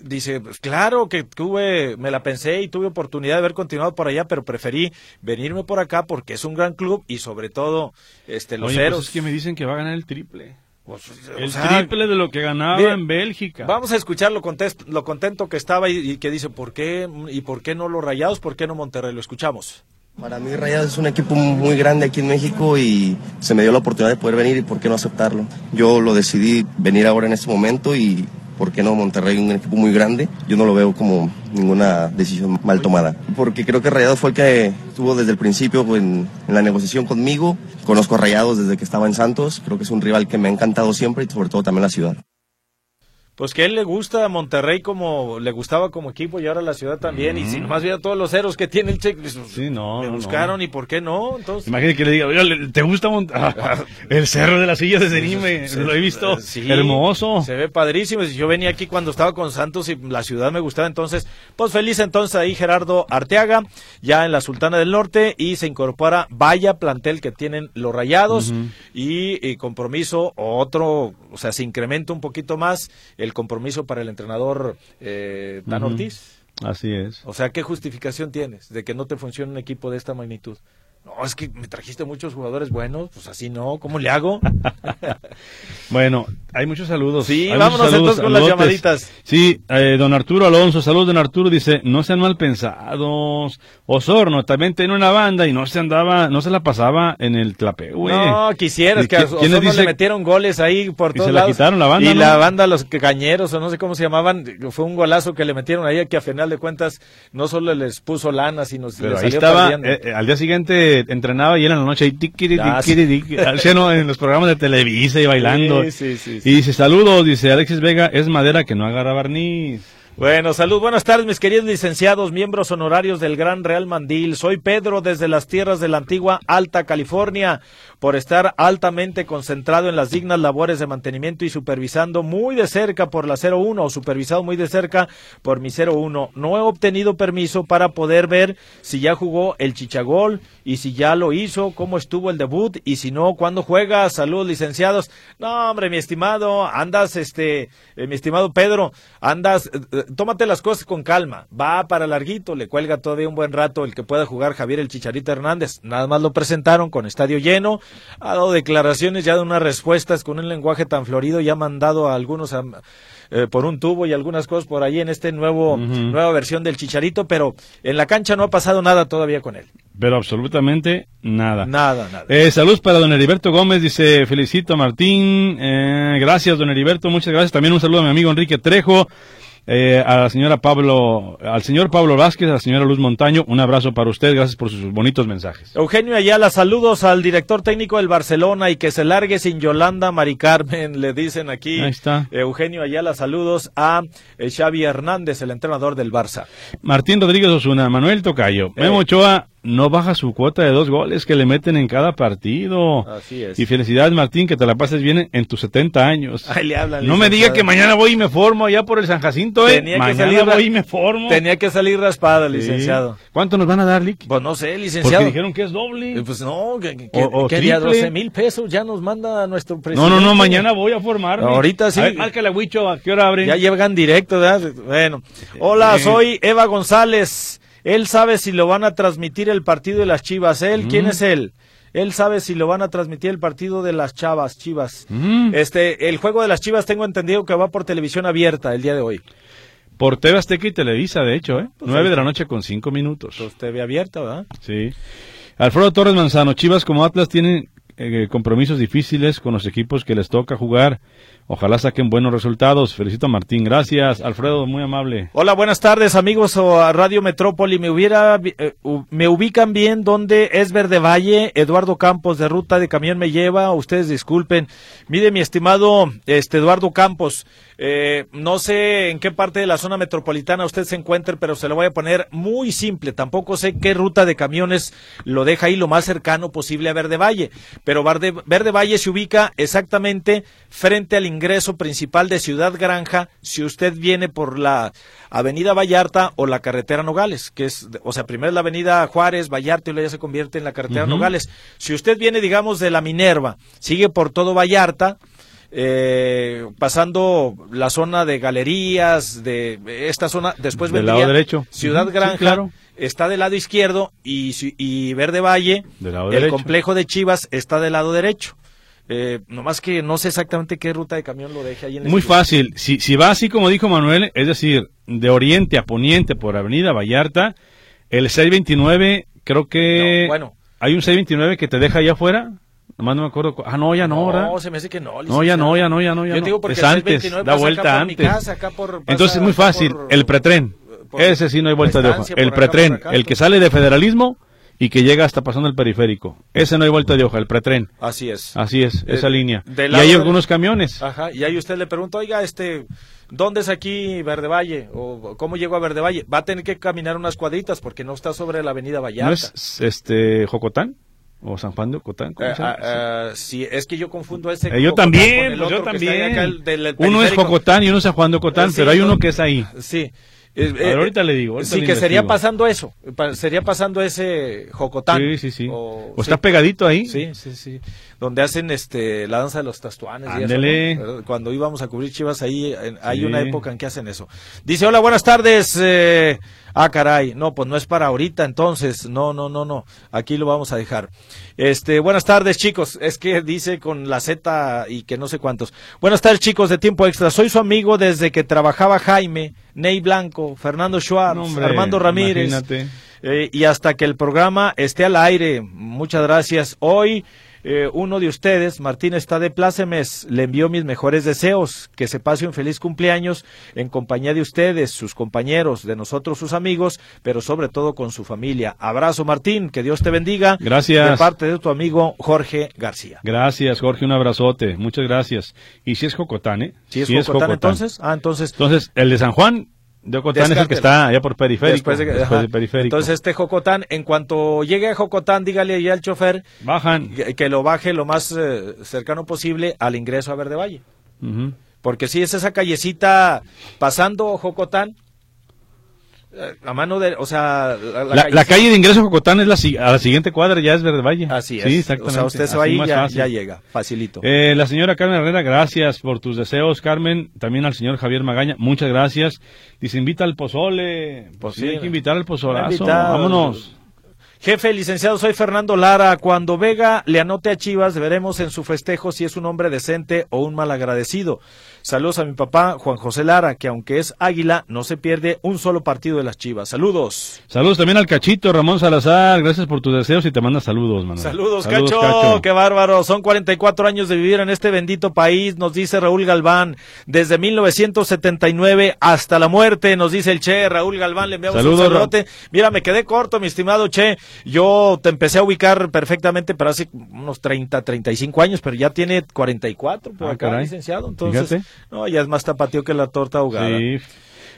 dice, pues claro que tuve, me la pensé y tuve oportunidad de haber continuado por allá, pero preferí venirme por acá porque es un gran club y sobre todo, este, los Oye, pues es que me dicen que va a ganar el triple. Pues, o El sea, triple de lo que ganaba en Bélgica. Vamos a escuchar lo, contest- lo contento que estaba y, y que dice, ¿por qué? ¿Y por qué no los Rayados? ¿Por qué no Monterrey? Lo escuchamos. Para mí Rayados es un equipo muy grande aquí en México y se me dio la oportunidad de poder venir y por qué no aceptarlo. Yo lo decidí venir ahora en este momento y ¿por qué no? Monterrey, un equipo muy grande, yo no lo veo como ninguna decisión mal tomada. Porque creo que Rayados fue el que estuvo desde el principio en, en la negociación conmigo. Conozco a Rayados desde que estaba en Santos, creo que es un rival que me ha encantado siempre y sobre todo también la ciudad. Pues que a él le gusta a Monterrey como le gustaba como equipo y ahora la ciudad también. Y si nomás viera todos los ceros que tiene el Che, pues, Sí, no, me no, buscaron y por qué no. Entonces, Imagínate que le diga, "Oiga, ¿le- ¿te gusta Mont- Ah, el cerro de las sillas de Zenime? Lo he visto. Sí, Hermoso. Se ve padrísimo. Yo venía aquí cuando estaba con Santos y la ciudad me gustaba. Entonces, pues feliz entonces ahí Gerardo Arteaga, ya en la Sultana del Norte, y se incorpora vaya plantel que tienen los rayados y, y compromiso otro, o sea, se incrementa un poquito más el compromiso para el entrenador eh, Dan. Ortiz. Así es. O sea, ¿qué justificación tienes de que no te funcione un equipo de esta magnitud? No, es que me trajiste muchos jugadores buenos, pues así no, ¿cómo le hago? Bueno, hay muchos saludos. Sí, Hay vámonos saludos, entonces con las saludotes. llamaditas. Sí, eh, don Arturo Alonso, saludos don Arturo, dice, no sean mal pensados. Osorno también tiene una banda y no se andaba, no se la pasaba en el tlapeo, güey. No, quisieras ¿Y que a Osorno dice- le metieron goles ahí por Y todos se la lados. quitaron la banda, Y ¿no? la banda, los cañeros, o no sé cómo se llamaban, fue un golazo que le metieron ahí que a final de cuentas no solo les puso lana, sino se Pero les ahí salió estaba, eh, eh, al día siguiente entrenaba y era en la noche ahí tiquiri, Ah, tiquiri, tiquiri, al seno en los programas de Televisa y bailando. Sí, sí, sí, sí. Y dice, saludos, dice Alexis Vega, es madera que no agarra barniz. Bueno, salud, buenas tardes, mis queridos licenciados, miembros honorarios del Gran Real Mandil. Soy Pedro desde las tierras de la antigua Alta California, por estar altamente concentrado en las dignas labores de mantenimiento y supervisando muy de cerca por la 01 o supervisado muy de cerca por mi 01. No he obtenido permiso para poder ver si ya jugó el Chichagol y si ya lo hizo, cómo estuvo el debut y si no, cuándo juega. Saludos, licenciados. No, hombre, mi estimado, andas, este, eh, mi estimado Pedro, andas, eh, tómate las cosas con calma. Va para larguito, le cuelga todavía un buen rato el que pueda jugar Javier el Chicharito Hernández. Nada más lo presentaron con estadio lleno. Ha dado declaraciones ya de unas respuestas con un lenguaje tan florido y ha mandado a algunos a- eh, por un tubo y algunas cosas por ahí en este nuevo, nueva versión del Chicharito, pero en la cancha no ha pasado nada todavía con él. Pero absolutamente nada. Nada, nada. Eh, saludos para don Heriberto Gómez, dice felicito a Martín, eh, gracias don Heriberto, muchas gracias. También un saludo a mi amigo Enrique Trejo, eh, a la señora Pablo, al señor Pablo Vázquez, a la señora Luz Montaño, un abrazo para usted, gracias por sus bonitos mensajes. Eugenio Ayala, saludos al director técnico del Barcelona y que se largue sin Yolanda Mari Carmen, le dicen aquí. Ahí está. Eugenio Ayala, saludos a eh, Xavi Hernández, el entrenador del Barça. Martín Rodríguez Osuna, Manuel Tocayo, Memo Ochoa no baja su cuota de dos goles que le meten en cada partido. Así es. Y felicidades Martín, que te la pases bien en tus 70 años. Ahí le hablan, no me diga que mañana voy y me formo allá por el San Jacinto, ¿eh? Tenía que mañana salir ra- voy y me formo. Tenía que salir raspada, Sí. licenciado. ¿Cuánto nos van a dar, Lick? Pues no sé, Porque licenciado. dijeron que es doble. Eh, Pues no, que, que, O- o que día triple. 12 mil pesos ya nos manda nuestro No, presidente. no, no, mañana voy a formarme. Ahorita sí. A ver, márcale a Huicho, ¿a qué hora abren? Ya llegan directo, ¿verdad? Bueno. Hola, Eh. soy Eva González. Él sabe si lo van a transmitir el partido de las Chivas. ¿Él? ¿Quién es él? Él sabe si lo van a transmitir el partido de las Chavas, Chivas. Mm. Este, el juego de las Chivas tengo entendido que va por televisión abierta el día de hoy. Por TV Azteca y Televisa, de hecho, ¿eh? Pues Nueve de la noche con cinco minutos. Pues TV abierta, ¿verdad? Sí. Alfredo Torres Manzano, Chivas como Atlas tienen eh, compromisos difíciles con los equipos que les toca jugar. Ojalá saquen buenos resultados. Felicito a Martín. Gracias, Alfredo, muy amable. Hola, buenas tardes, amigos a Radio Metrópoli. Me hubiera, eh, me ubican bien donde es Verde Valle, Eduardo Campos de ruta de camión me lleva. Ustedes disculpen. Mire, mi estimado, este Eduardo Campos, eh, no sé en qué parte de la zona metropolitana usted se encuentre, pero se lo voy a poner muy simple. Tampoco sé qué ruta de camiones lo deja ahí lo más cercano posible a Verde Valle, pero Verde, Verde Valle se ubica exactamente frente al ingreso principal de Ciudad Granja, si usted viene por la Avenida Vallarta o la carretera Nogales, que es, o sea, primero es la Avenida Juárez, Vallarta y luego ya se convierte en la carretera. Nogales. Si usted viene, digamos, de la Minerva, sigue por todo Vallarta, eh, pasando la zona de galerías, de esta zona, después Del vendría lado derecho. Ciudad sí, Granja, claro. Está del lado izquierdo y, y Verde Valle, Del lado el derecho. complejo de Chivas está del lado derecho. Eh, nomás que no sé exactamente qué ruta de camión lo deje ahí en la Muy esquina. fácil. Si, si va así como dijo Manuel, es decir, de oriente a poniente por Avenida Vallarta, el 629, creo que No, bueno. hay un 629 que te deja allá afuera. Nomás no me acuerdo. cu- Ah, no, ya no, ¿verdad? No, se me hace que no. No, ya no, ya no, ya no, ya Yo no. digo porque es el antes, 629 da vuelta acá por mi antes. casa, acá por- Entonces es muy fácil, por- el pretren. Por- Ese sí no hay vuelta de hoja. El pretren, el que sale de federalismo y que llega hasta pasando el periférico. Ese no hay vuelta de hoja, el pretren. Así es. Así es, esa línea. Y hay algunos camiones. Ajá, y ahí usted le pregunta, oiga, este, ¿dónde es aquí Verde Valle? ¿O cómo llego a Verde Valle? Va a tener que caminar unas cuadritas porque no está sobre la avenida Vallarta. ¿No es este Jocotán? ¿O San Juan de Jocotán? ¿Cómo Eh, se llama? ah, ah, sí, es que yo confundo ese. Eh, yo también, con el pues yo otro que está ahí también. acá, el del- uno es. Jocotán y uno es San Juan de sí, pero hay no- uno que es ahí. Sí. Eh, ahorita le digo, ahorita sí, le que sería pasando eso. sería pasando ese Jocotán. Sí, sí, sí. O, O está pegadito ahí. Sí, sí, sí. Donde hacen este la danza de los tastuanes. y eso, Ándele. ¿no? ¿Verdad? Cuando íbamos a cubrir Chivas, ahí en- hay Sí. una época en que hacen eso. Dice, hola, buenas tardes. eh, ah, caray. No, pues no es para ahorita, entonces. No, no, no, no. Aquí lo vamos a dejar. Este, buenas tardes, chicos. Es que dice con la Z y que no sé cuántos. Buenas tardes, chicos de Tiempo Extra. Soy su amigo desde que trabajaba Jaime, Ney Blanco, Fernando Schwartz, Armando Ramírez. Eh, y hasta que el programa esté al aire. Muchas gracias. Hoy eh, uno de ustedes, Martín está de plácemes, le envió mis mejores deseos, que se pase un feliz cumpleaños en compañía de ustedes, sus compañeros, de nosotros, sus amigos, pero sobre todo con su familia. Abrazo Martín, que Dios te bendiga. Gracias. De parte de tu amigo Jorge García. Gracias, Jorge, un abrazote. Muchas gracias. Y si es Jocotán, ¿eh? ¿Sí es Sí Jocotán, entonces? Ah, entonces. Entonces, el de San Juan Jocotán es el que está allá por periférico. Después de, después de periférico. Entonces este Jocotán, en cuanto llegue a Jocotán, dígale ahí al chofer Bajan. que, que lo baje lo más eh, cercano posible al ingreso a Verde Valle. Porque si es esa callecita pasando Jocotán, eh, a mano de, o sea, la, la La, la calle de ingreso a Jocotán es la, a la siguiente cuadra, ya es Verde Valle. Así es. Sí, exactamente. O sea, usted se va ahí ya, ya llega, facilito. Eh, la señora Carmen Herrera, gracias por tus deseos, Carmen. También al señor Javier Magaña, muchas gracias. Dice, invita al pozole. Pues sí, Sí. hay que invitar al pozolazo. Vámonos. Jefe, licenciado, soy Fernando Lara. Cuando Vega le anote a Chivas, veremos en su festejo si es un hombre decente o un malagradecido. Saludos a mi papá, Juan José Lara, que aunque es águila, no se pierde un solo partido de las Chivas. Saludos. Saludos también al Cachito, Ramón Salazar. Gracias por tus deseos y te manda saludos, Manuel. Saludos, Cacho. Qué bárbaro. Son 44 años de vivir en este bendito país, nos dice Raúl Galván. Desde 1979 hasta la muerte, nos dice el Che. Raúl Galván, le enviamos Saludos, un saludote. Mira, me quedé corto, mi estimado Che. Yo te empecé a ubicar perfectamente, pero hace unos 30, 35 años, pero ya tiene 44 por Ah, acá, caray. licenciado. Entonces, Fíjate. No, ya es más tapatío que la torta ahogada. Sí.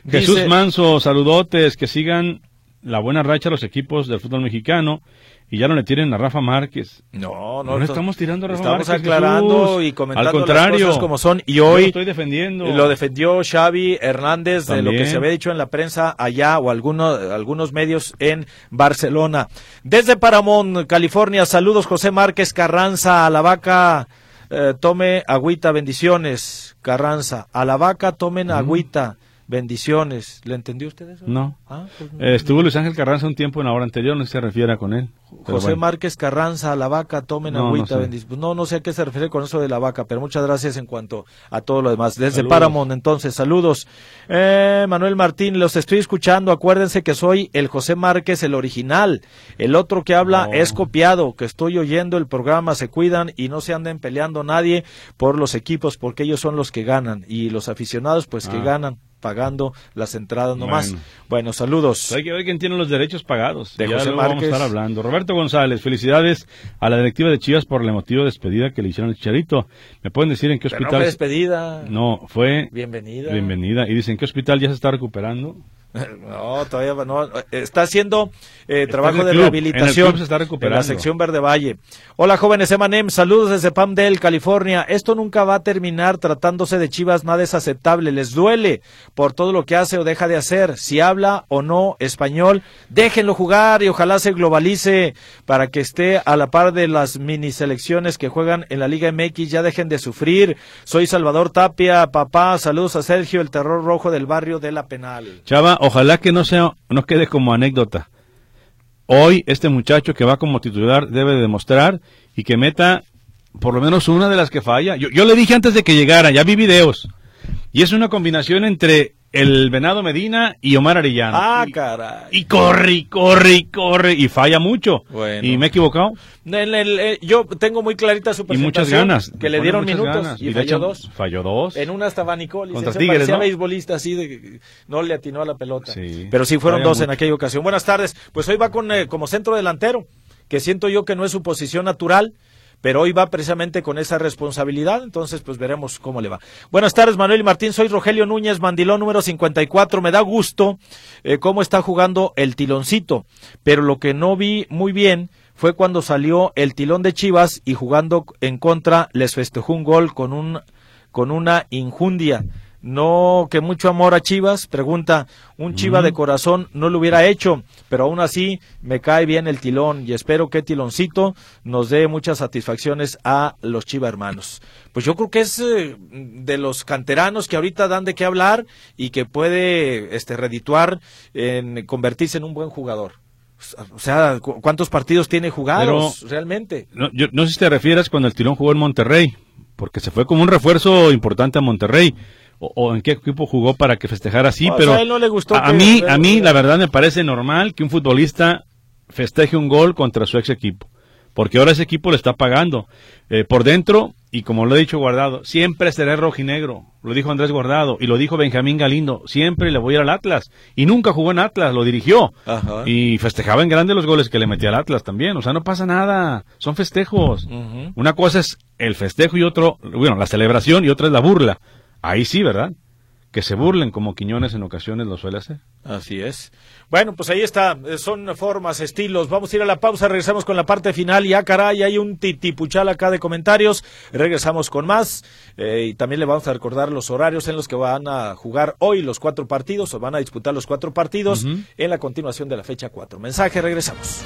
Dice- Jesús Manso, saludotes, que sigan la buena racha los equipos del fútbol mexicano y ya no le tiren a Rafa Márquez. No, no, No estamos tirando a Rafa Estamos Márquez, aclarando Jesús. y comentando Al contrario, las cosas como son. Y yo lo hoy estoy defendiendo. lo defendió Xavi Hernández de lo que se había dicho en la prensa allá o algunos, algunos medios en Barcelona. Desde Paramount, California, saludos José Márquez Carranza, a la vaca eh, tome agüita, bendiciones. Carranza, a la vaca tomen agüita, bendiciones. ¿Le entendió usted eso? No. Ah, pues no. Eh, estuvo Luis Ángel Carranza un tiempo en la hora anterior, no sé si se refiere con él. José bueno. Márquez Carranza, la vaca, tomen No, no agüita, sé. bendic- pues No, no sé a qué se refiere con eso de la vaca, pero muchas gracias en cuanto a todo lo demás. Desde Saludos. Paramount, entonces, saludos. Eh, Manuel Martín, los estoy escuchando. Acuérdense que soy el José Márquez, el original. El otro que habla No. es copiado, que estoy oyendo el programa, se cuidan y no se anden peleando nadie por los equipos, porque ellos son los que ganan. Y los aficionados, pues que Ah. ganan pagando las entradas nomás. Bueno. Bueno, saludos. Hay que ver quién tiene los derechos pagados. De ya José vamos a estar hablando. Roberto González, felicidades a la directiva de Chivas por la emotiva despedida que le hicieron al Chicharito. ¿Me pueden decir en qué Pero no hospital? fue despedida. No, fue Bienvenida. bienvenida. Y dicen, ¿qué hospital ya se está recuperando? No, todavía no. Está haciendo eh, Está trabajo de club, rehabilitación en el club se está recuperando. en la sección Verde Valle. Hola jóvenes Emanem, saludos desde Palmdale, California. Esto nunca va a terminar tratándose de Chivas, nada es aceptable. Les duele por todo lo que hace o deja de hacer. Si habla o no español, déjenlo jugar y ojalá se globalice para que esté a la par de las mini selecciones que juegan en la Liga MX. Ya dejen de sufrir. Soy Salvador Tapia, papá. Saludos a Sergio, el terror rojo del barrio de la Penal. Chava, ojalá que no sea, no quede como anécdota. Hoy este muchacho que va como titular debe demostrar y que meta por lo menos una de las que falla. Yo, yo le dije antes de que llegara, ya vi videos. Y es una combinación entre el Venado Medina y Omar Arellano. Ah, y, caray. y corre, y corre, y corre, y falla mucho. Bueno. Y me he equivocado. En el- eh, yo tengo muy clarita su Y presentación. muchas ganas. Que le dieron minutos ganas. y, falló hecho, dos. Falló dos. En una estaba Nicole, Contra Tigres, parecía ¿no? beisbolista así de no le atinó a la pelota. Sí. Pero sí fueron dos en aquella ocasión. Buenas tardes. Pues hoy va con eh, como centro delantero, que siento yo que no es su posición natural. Pero hoy va precisamente con esa responsabilidad, entonces pues veremos cómo le va. Buenas tardes Manuel y Martín, soy Rogelio Núñez, mandilón número 54, me da gusto eh, cómo está jugando el tiloncito, pero lo que no vi muy bien fue cuando salió el tilón de Chivas y jugando en contra les festejó un gol con un con una injundia. No, que mucho amor a Chivas, pregunta, un Chiva de corazón no lo hubiera hecho, pero aún así me cae bien el tilón y espero que Tiloncito nos dé muchas satisfacciones a los Chiva hermanos. Pues yo creo que es eh, de los canteranos que ahorita dan de qué hablar y que puede este redituar en convertirse en un buen jugador. O sea, ¿cu- ¿cuántos partidos tiene jugados realmente? No, yo, no sé si te refieres cuando el Tilón jugó en Monterrey, porque se fue como un refuerzo importante a Monterrey. O, o en qué equipo jugó para que festejara así, O sea, pero a él no le gustó a, mí, a mí la verdad me parece normal que un futbolista festeje un gol contra su ex equipo, porque ahora ese equipo le está pagando Eh, por dentro y como lo he dicho Guardado, siempre seré rojinegro, lo dijo Andrés Guardado y lo dijo Benjamín Galindo, siempre le voy a ir al Atlas y nunca jugó en Atlas, lo dirigió Ajá. y festejaba en grande los goles que le metía al Atlas también, o sea, no pasa nada, son festejos. Una cosa es el festejo y otro, bueno, la celebración y otra es la burla. Ahí sí, ¿verdad? Que se burlen como Quiñones en ocasiones lo suele hacer. Así es. Bueno, pues ahí está. Son formas, estilos. Vamos a ir a la pausa. Regresamos con la parte final. Y ah, caray, hay un titipuchal acá de comentarios. Regresamos con más. Eh, y también le vamos a recordar los horarios en los que van a jugar hoy los cuatro partidos o van a disputar los cuatro partidos en la continuación de la fecha cuatro. Mensaje, regresamos.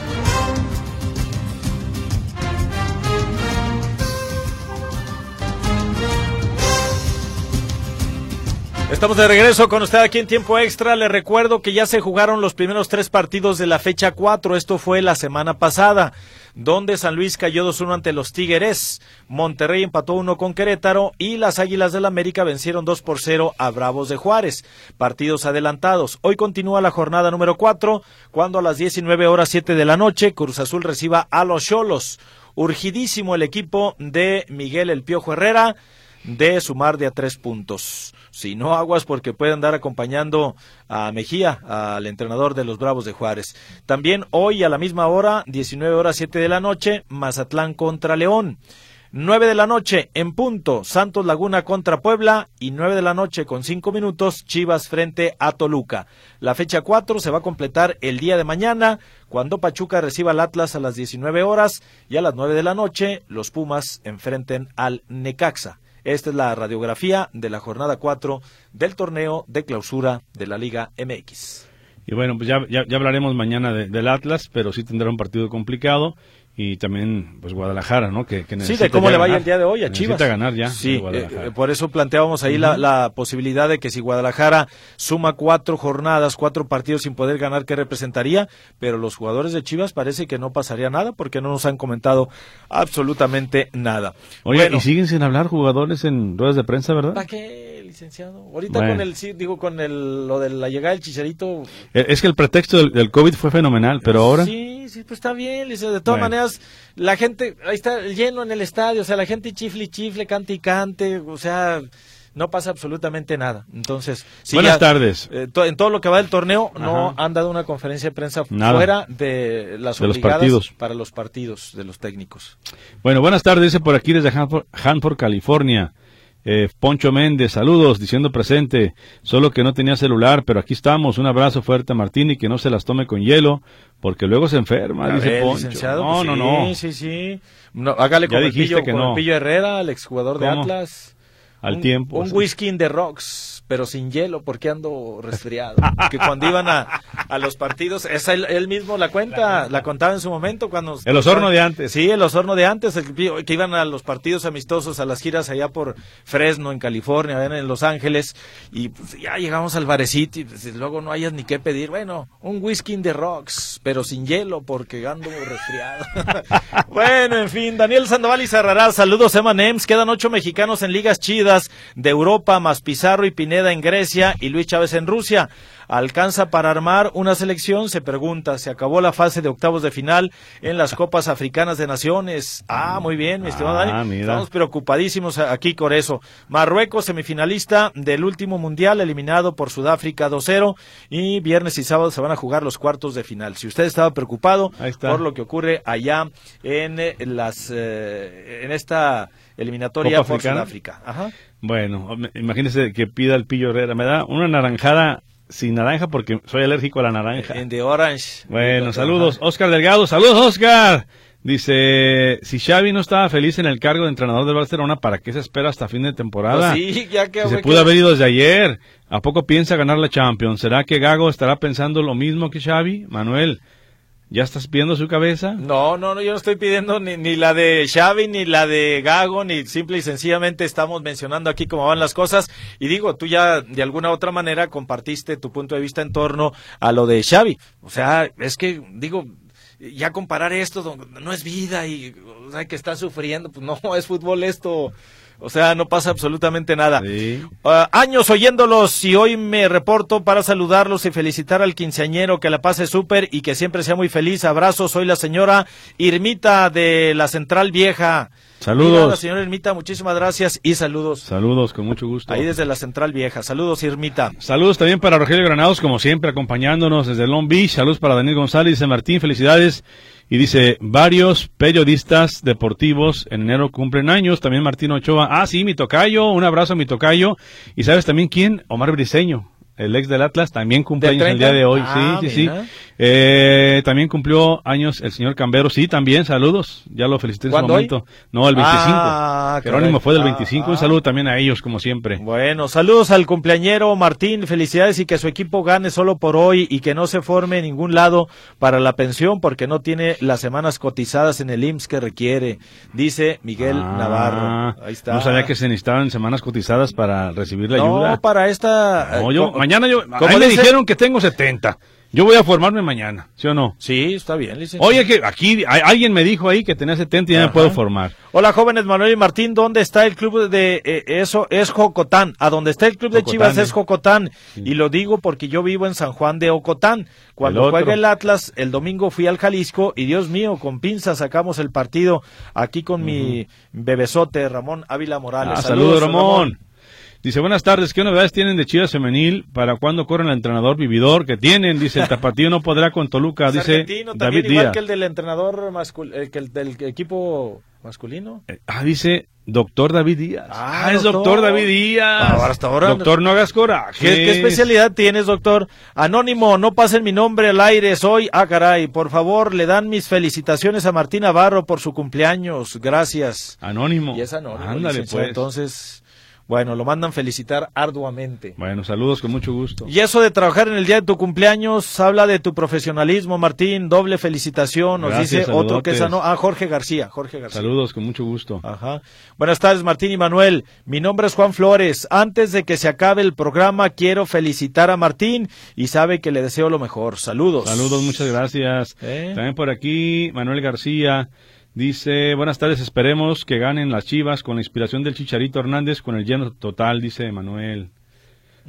Estamos de regreso con usted aquí en tiempo extra. Le recuerdo que ya se jugaron los primeros tres partidos de la fecha 4. Esto fue la semana pasada, donde San Luis cayó 2-1 ante los Tigres. Monterrey empató 1 con Querétaro y las Águilas del América vencieron 2 por 0 a Bravos de Juárez. Partidos adelantados. Hoy continúa la jornada número 4, cuando a las 19 horas 7 de la noche Cruz Azul reciba a los Cholos. Urgidísimo el equipo de Miguel El Piojo Herrera de sumar de a tres puntos. Si no aguas porque puede andar acompañando a Mejía, al entrenador de los Bravos de Juárez. También hoy a la misma hora, 19 horas 7 de la noche, Mazatlán contra León. 9 de la noche en punto, Santos Laguna contra Puebla y 9 de la noche con 5 minutos, Chivas frente a Toluca. La fecha 4 se va a completar el día de mañana cuando Pachuca reciba al Atlas a las 19 horas y a las 9 de la noche los Pumas enfrenten al Necaxa. Esta es la radiografía de la jornada 4 del torneo de clausura de la Liga MX. Y bueno, pues ya, ya, hablaremos mañana de- del Atlas, pero sí tendrá un partido complicado. Y también, pues Guadalajara, ¿no? Que, que Sí, necesita de cómo le vaya el día de hoy a Necesita Chivas. ganar ya. Sí, Guadalajara. eh, por eso planteábamos ahí la, la posibilidad de que si Guadalajara suma cuatro jornadas, cuatro partidos sin poder ganar, ¿qué representaría? Pero los jugadores de Chivas parece que no pasaría nada porque no nos han comentado absolutamente nada. Oye, Bueno, y siguen sin hablar jugadores en ruedas de prensa, ¿verdad? ¿Para qué, licenciado? Ahorita Bueno. con el, sí, digo, con el, lo de la llegada del chicharito. Eh, Es que el pretexto del, del COVID fue fenomenal, pero ahora... Sí, sí, pues está bien, licenciado. De todas Bueno. maneras, la gente, ahí está lleno en el estadio, o sea, la gente chifle y chifle, cante y cante, o sea, no pasa absolutamente nada. Entonces, Buenas ya, tardes. eh, to- en todo lo que va del torneo, no han dado una conferencia de prensa Nada. fuera de las De los obligadas partidos. para los partidos de los técnicos. Bueno, buenas tardes, dice por aquí desde Hanford, Hanford, California. Eh, Poncho Méndez, saludos, diciendo presente, solo que no tenía celular, pero aquí estamos. Un abrazo fuerte a Martín y que no se las tome con hielo, porque luego se enferma, A dice ver, Poncho. licenciado, no, pues no, no. Sí, sí. No, hágale Ya con el dijiste pillo, que con no. el pillo Herrera, el exjugador de. Atlas. Al un, tiempo. Un whisky in the rocks, pero sin hielo, porque ando resfriado. que cuando iban a, a los partidos, esa él, él mismo la cuenta, la contaba en su momento cuando... El Osorno de antes. Sí, el Osorno de antes, el que iban a los partidos amistosos, a las giras allá por Fresno, en California, allá en Los Ángeles, y pues, ya llegamos al barecito y pues, luego no hayas ni qué pedir. Bueno, un whisky in the rocks, pero sin hielo, porque ando resfriado. bueno, en fin, Daniel Sandoval y Cerrará, saludos Emanems, quedan ocho mexicanos en ligas chidas de Europa, más Pizarro y Pineda en Grecia y Luis Chávez en Rusia. ¿Alcanza para armar una selección? Se pregunta. Se acabó la fase de octavos de final en las Copas Africanas de Naciones. Ah, muy bien, mi estimado Ah, Dani. mira. Estamos preocupadísimos aquí con eso. Marruecos, semifinalista del último mundial, eliminado por Sudáfrica 2-0. Y viernes y sábado se van a jugar los cuartos de final. Si usted estaba preocupado está. por lo que ocurre allá en eh, las eh, en esta eliminatoria Copa por Africana. Sudáfrica. Ajá. Bueno, imagínese que pida el pillo Herrera. Me da una naranjada sin naranja porque soy alérgico a la naranja. En The Orange. Bueno, saludos. Oscar Delgado, saludos Oscar. Dice, si Xavi no estaba feliz en el cargo de entrenador del Barcelona, ¿para qué se espera hasta fin de temporada? Pues sí, ya que Si se pudo haber ido desde ayer. ¿A poco piensa ganar la Champions? ¿Será que Gago estará pensando lo mismo que Xavi? Manuel, ¿ya estás pidiendo su cabeza? No, no, no, yo no estoy pidiendo ni, ni la de Xavi, ni la de Gago, ni simple y sencillamente estamos mencionando aquí cómo van las cosas. Y digo, tú ya de alguna otra manera compartiste tu punto de vista en torno a lo de Xavi. O sea, es que, digo, ya comparar esto no es vida y o sea, que está sufriendo, pues no, es fútbol esto. O sea, no pasa absolutamente nada. Sí. Ah, años oyéndolos y hoy me reporto para saludarlos y felicitar al quinceañero que la pase súper y que siempre sea muy feliz. Abrazos, soy la señora Irmita de la Central Vieja. Saludos. Mira, la señora Irmita, muchísimas gracias y saludos. Saludos, con mucho gusto. Ahí desde la Central Vieja. Saludos, Irmita. Saludos también para Rogelio Granados, como siempre, acompañándonos desde Long Beach. Saludos para Daniel González, dice Martín, felicidades. Y dice, varios periodistas deportivos en enero cumplen años. También Martín Ochoa. Ah, sí, mi tocayo. Un abrazo a mi tocayo. ¿Y sabes también quién? Omar Briseño. El ex del Atlas también cumple ¿Del años el 30? día de hoy. Ah, sí, sí, mira. sí. Eh, también cumplió años el señor Cambero. Sí, también. Saludos. Ya lo felicité en su momento. No, el 25. Ah, Jerónimo caray. fue del Ah, 25. Un ah. saludo también a ellos, como siempre. Bueno, saludos al cumpleañero Martín, felicidades y que su equipo gane solo por hoy y que no se forme en ningún lado para la pensión porque no tiene las semanas cotizadas en el IMSS que requiere, dice Miguel Ah, Navarro. Ahí está. No sabía que se necesitaban semanas cotizadas para recibir la no, ayuda. para esta... No, eh, yo, co- mañana yo, ¿cómo a mí me dice? dijeron que tengo 70. Yo voy a formarme mañana, ¿sí o no? Sí, está bien, licenciado. Oye, que aquí alguien me dijo ahí que tenía 70 y ya me puedo formar. Hola jóvenes, Manuel y Martín, ¿dónde está el club de eh, eso? Es Jocotán. A donde está el club de Chivas eh. es Jocotán. Y lo digo porque yo vivo en San Juan de Ocotán. Cuando El juega el Atlas, el domingo fui al Jalisco y Dios mío, con pinzas sacamos el partido aquí con mi bebesote Ramón Ávila Morales. Ah, saludos, Ramón. Dice, buenas tardes, ¿qué novedades tienen de Chivas Femenil? ¿Para cuándo corren el entrenador vividor que tienen? Dice, el tapatío no podrá con Toluca, Es dice David también, igual Díaz. que el del entrenador masculino, que el del equipo masculino. Eh, Ah, dice doctor David Díaz. Ah, Ah, es doctor. doctor David Díaz. Ahora, hasta ahora- Doctor, no hagas coraje. ¿Qué, qué especialidad tienes, doctor? Anónimo, no pasen mi nombre al aire, soy... Ah, caray, por favor, le dan mis felicitaciones a Martín Navarro por su cumpleaños. Gracias. Anónimo. Y es anónimo, Ándale, pues. Entonces, bueno, lo mandan felicitar arduamente. Bueno, saludos con mucho gusto. Y eso de trabajar en el día de tu cumpleaños habla de tu profesionalismo, Martín. Doble felicitación. Nos Gracias, dice otro que es ano- Ah, Jorge García. Jorge García. Saludos con mucho gusto. Ajá. Buenas tardes, Martín y Manuel. Mi nombre es Juan Flores. Antes de que se acabe el programa, quiero felicitar a Martín y sabe que le deseo lo mejor. Saludos. Saludos, muchas gracias. ¿Eh? También por aquí, Manuel García dice, buenas tardes, esperemos que ganen las Chivas con la inspiración del Chicharito Hernández con el lleno total, dice Manuel.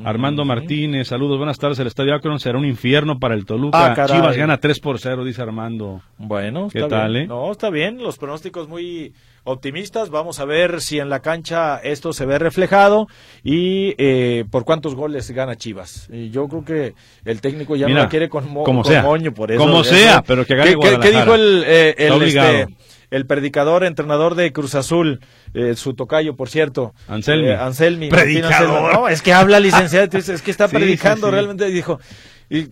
Armando Martínez, saludos, buenas tardes, el Estadio Akron será un infierno para el Toluca. Ah. Chivas gana 3 por 0, dice Armando. Bueno, ¿Qué está tal, bien. eh? No, está bien. Los pronósticos muy optimistas. Vamos a ver si en la cancha esto se ve reflejado y eh, por cuántos goles gana Chivas. Y yo creo que el técnico ya Mira, no la quiere con, mo- como con sea. moño por eso. Como Eso- sea, pero que gane ¿Qué- qué- ¿Qué, Guadalajara. dijo el, eh, el, este, el predicador, entrenador de Cruz Azul, eh, su tocayo, por cierto? Anselmi. Eh, Anselmi. Predicador. Anselmi. No, es que habla licenciado, es que está Sí, predicando sí, sí. realmente. Dijo, y,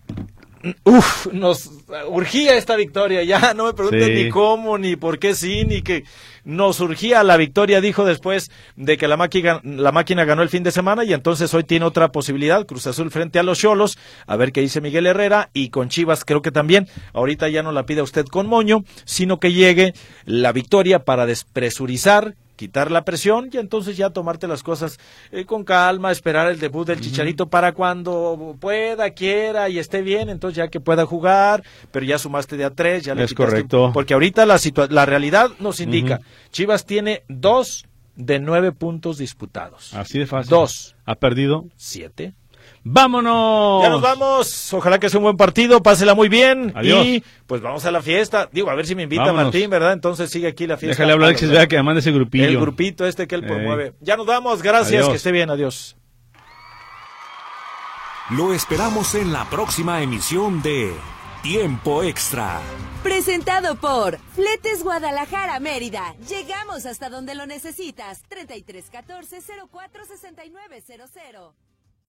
Uf, nos urgía esta victoria, ya no me pregunten Sí. ni cómo, ni por qué sí, ni que nos urgía la victoria, dijo después de que la máquina, la máquina ganó el fin de semana y entonces hoy tiene otra posibilidad, Cruz Azul frente a los Cholos, a ver qué dice Miguel Herrera y con Chivas creo que también, ahorita ya no la pide usted con moño, sino que llegue la victoria para despresurizar, quitar la presión y entonces ya tomarte las cosas eh, con calma, esperar el debut del Chicharito para cuando pueda, quiera y esté bien, entonces ya que pueda jugar, pero ya sumaste de a tres, ya le Es quitaste- correcto. Porque ahorita la la realidad nos indica, Chivas tiene dos de nueve puntos disputados. Así de fácil. Dos. Ha perdido. Siete. ¡Vámonos! Ya nos vamos. Ojalá que sea un buen partido. Pásela muy bien. Adiós. Y pues vamos a la fiesta. Digo, a ver si me invita Vámonos. Martín, ¿verdad? Entonces sigue aquí la fiesta. Déjale hablar a Alexis Vega que mande ese grupillo. El grupito este que él promueve. Ya nos vamos. Gracias. Adiós. Que esté bien. Adiós. Lo esperamos en la próxima emisión de Tiempo Extra. Presentado por Fletes Guadalajara Mérida. Llegamos hasta donde lo necesitas. 33 14 04 69 00.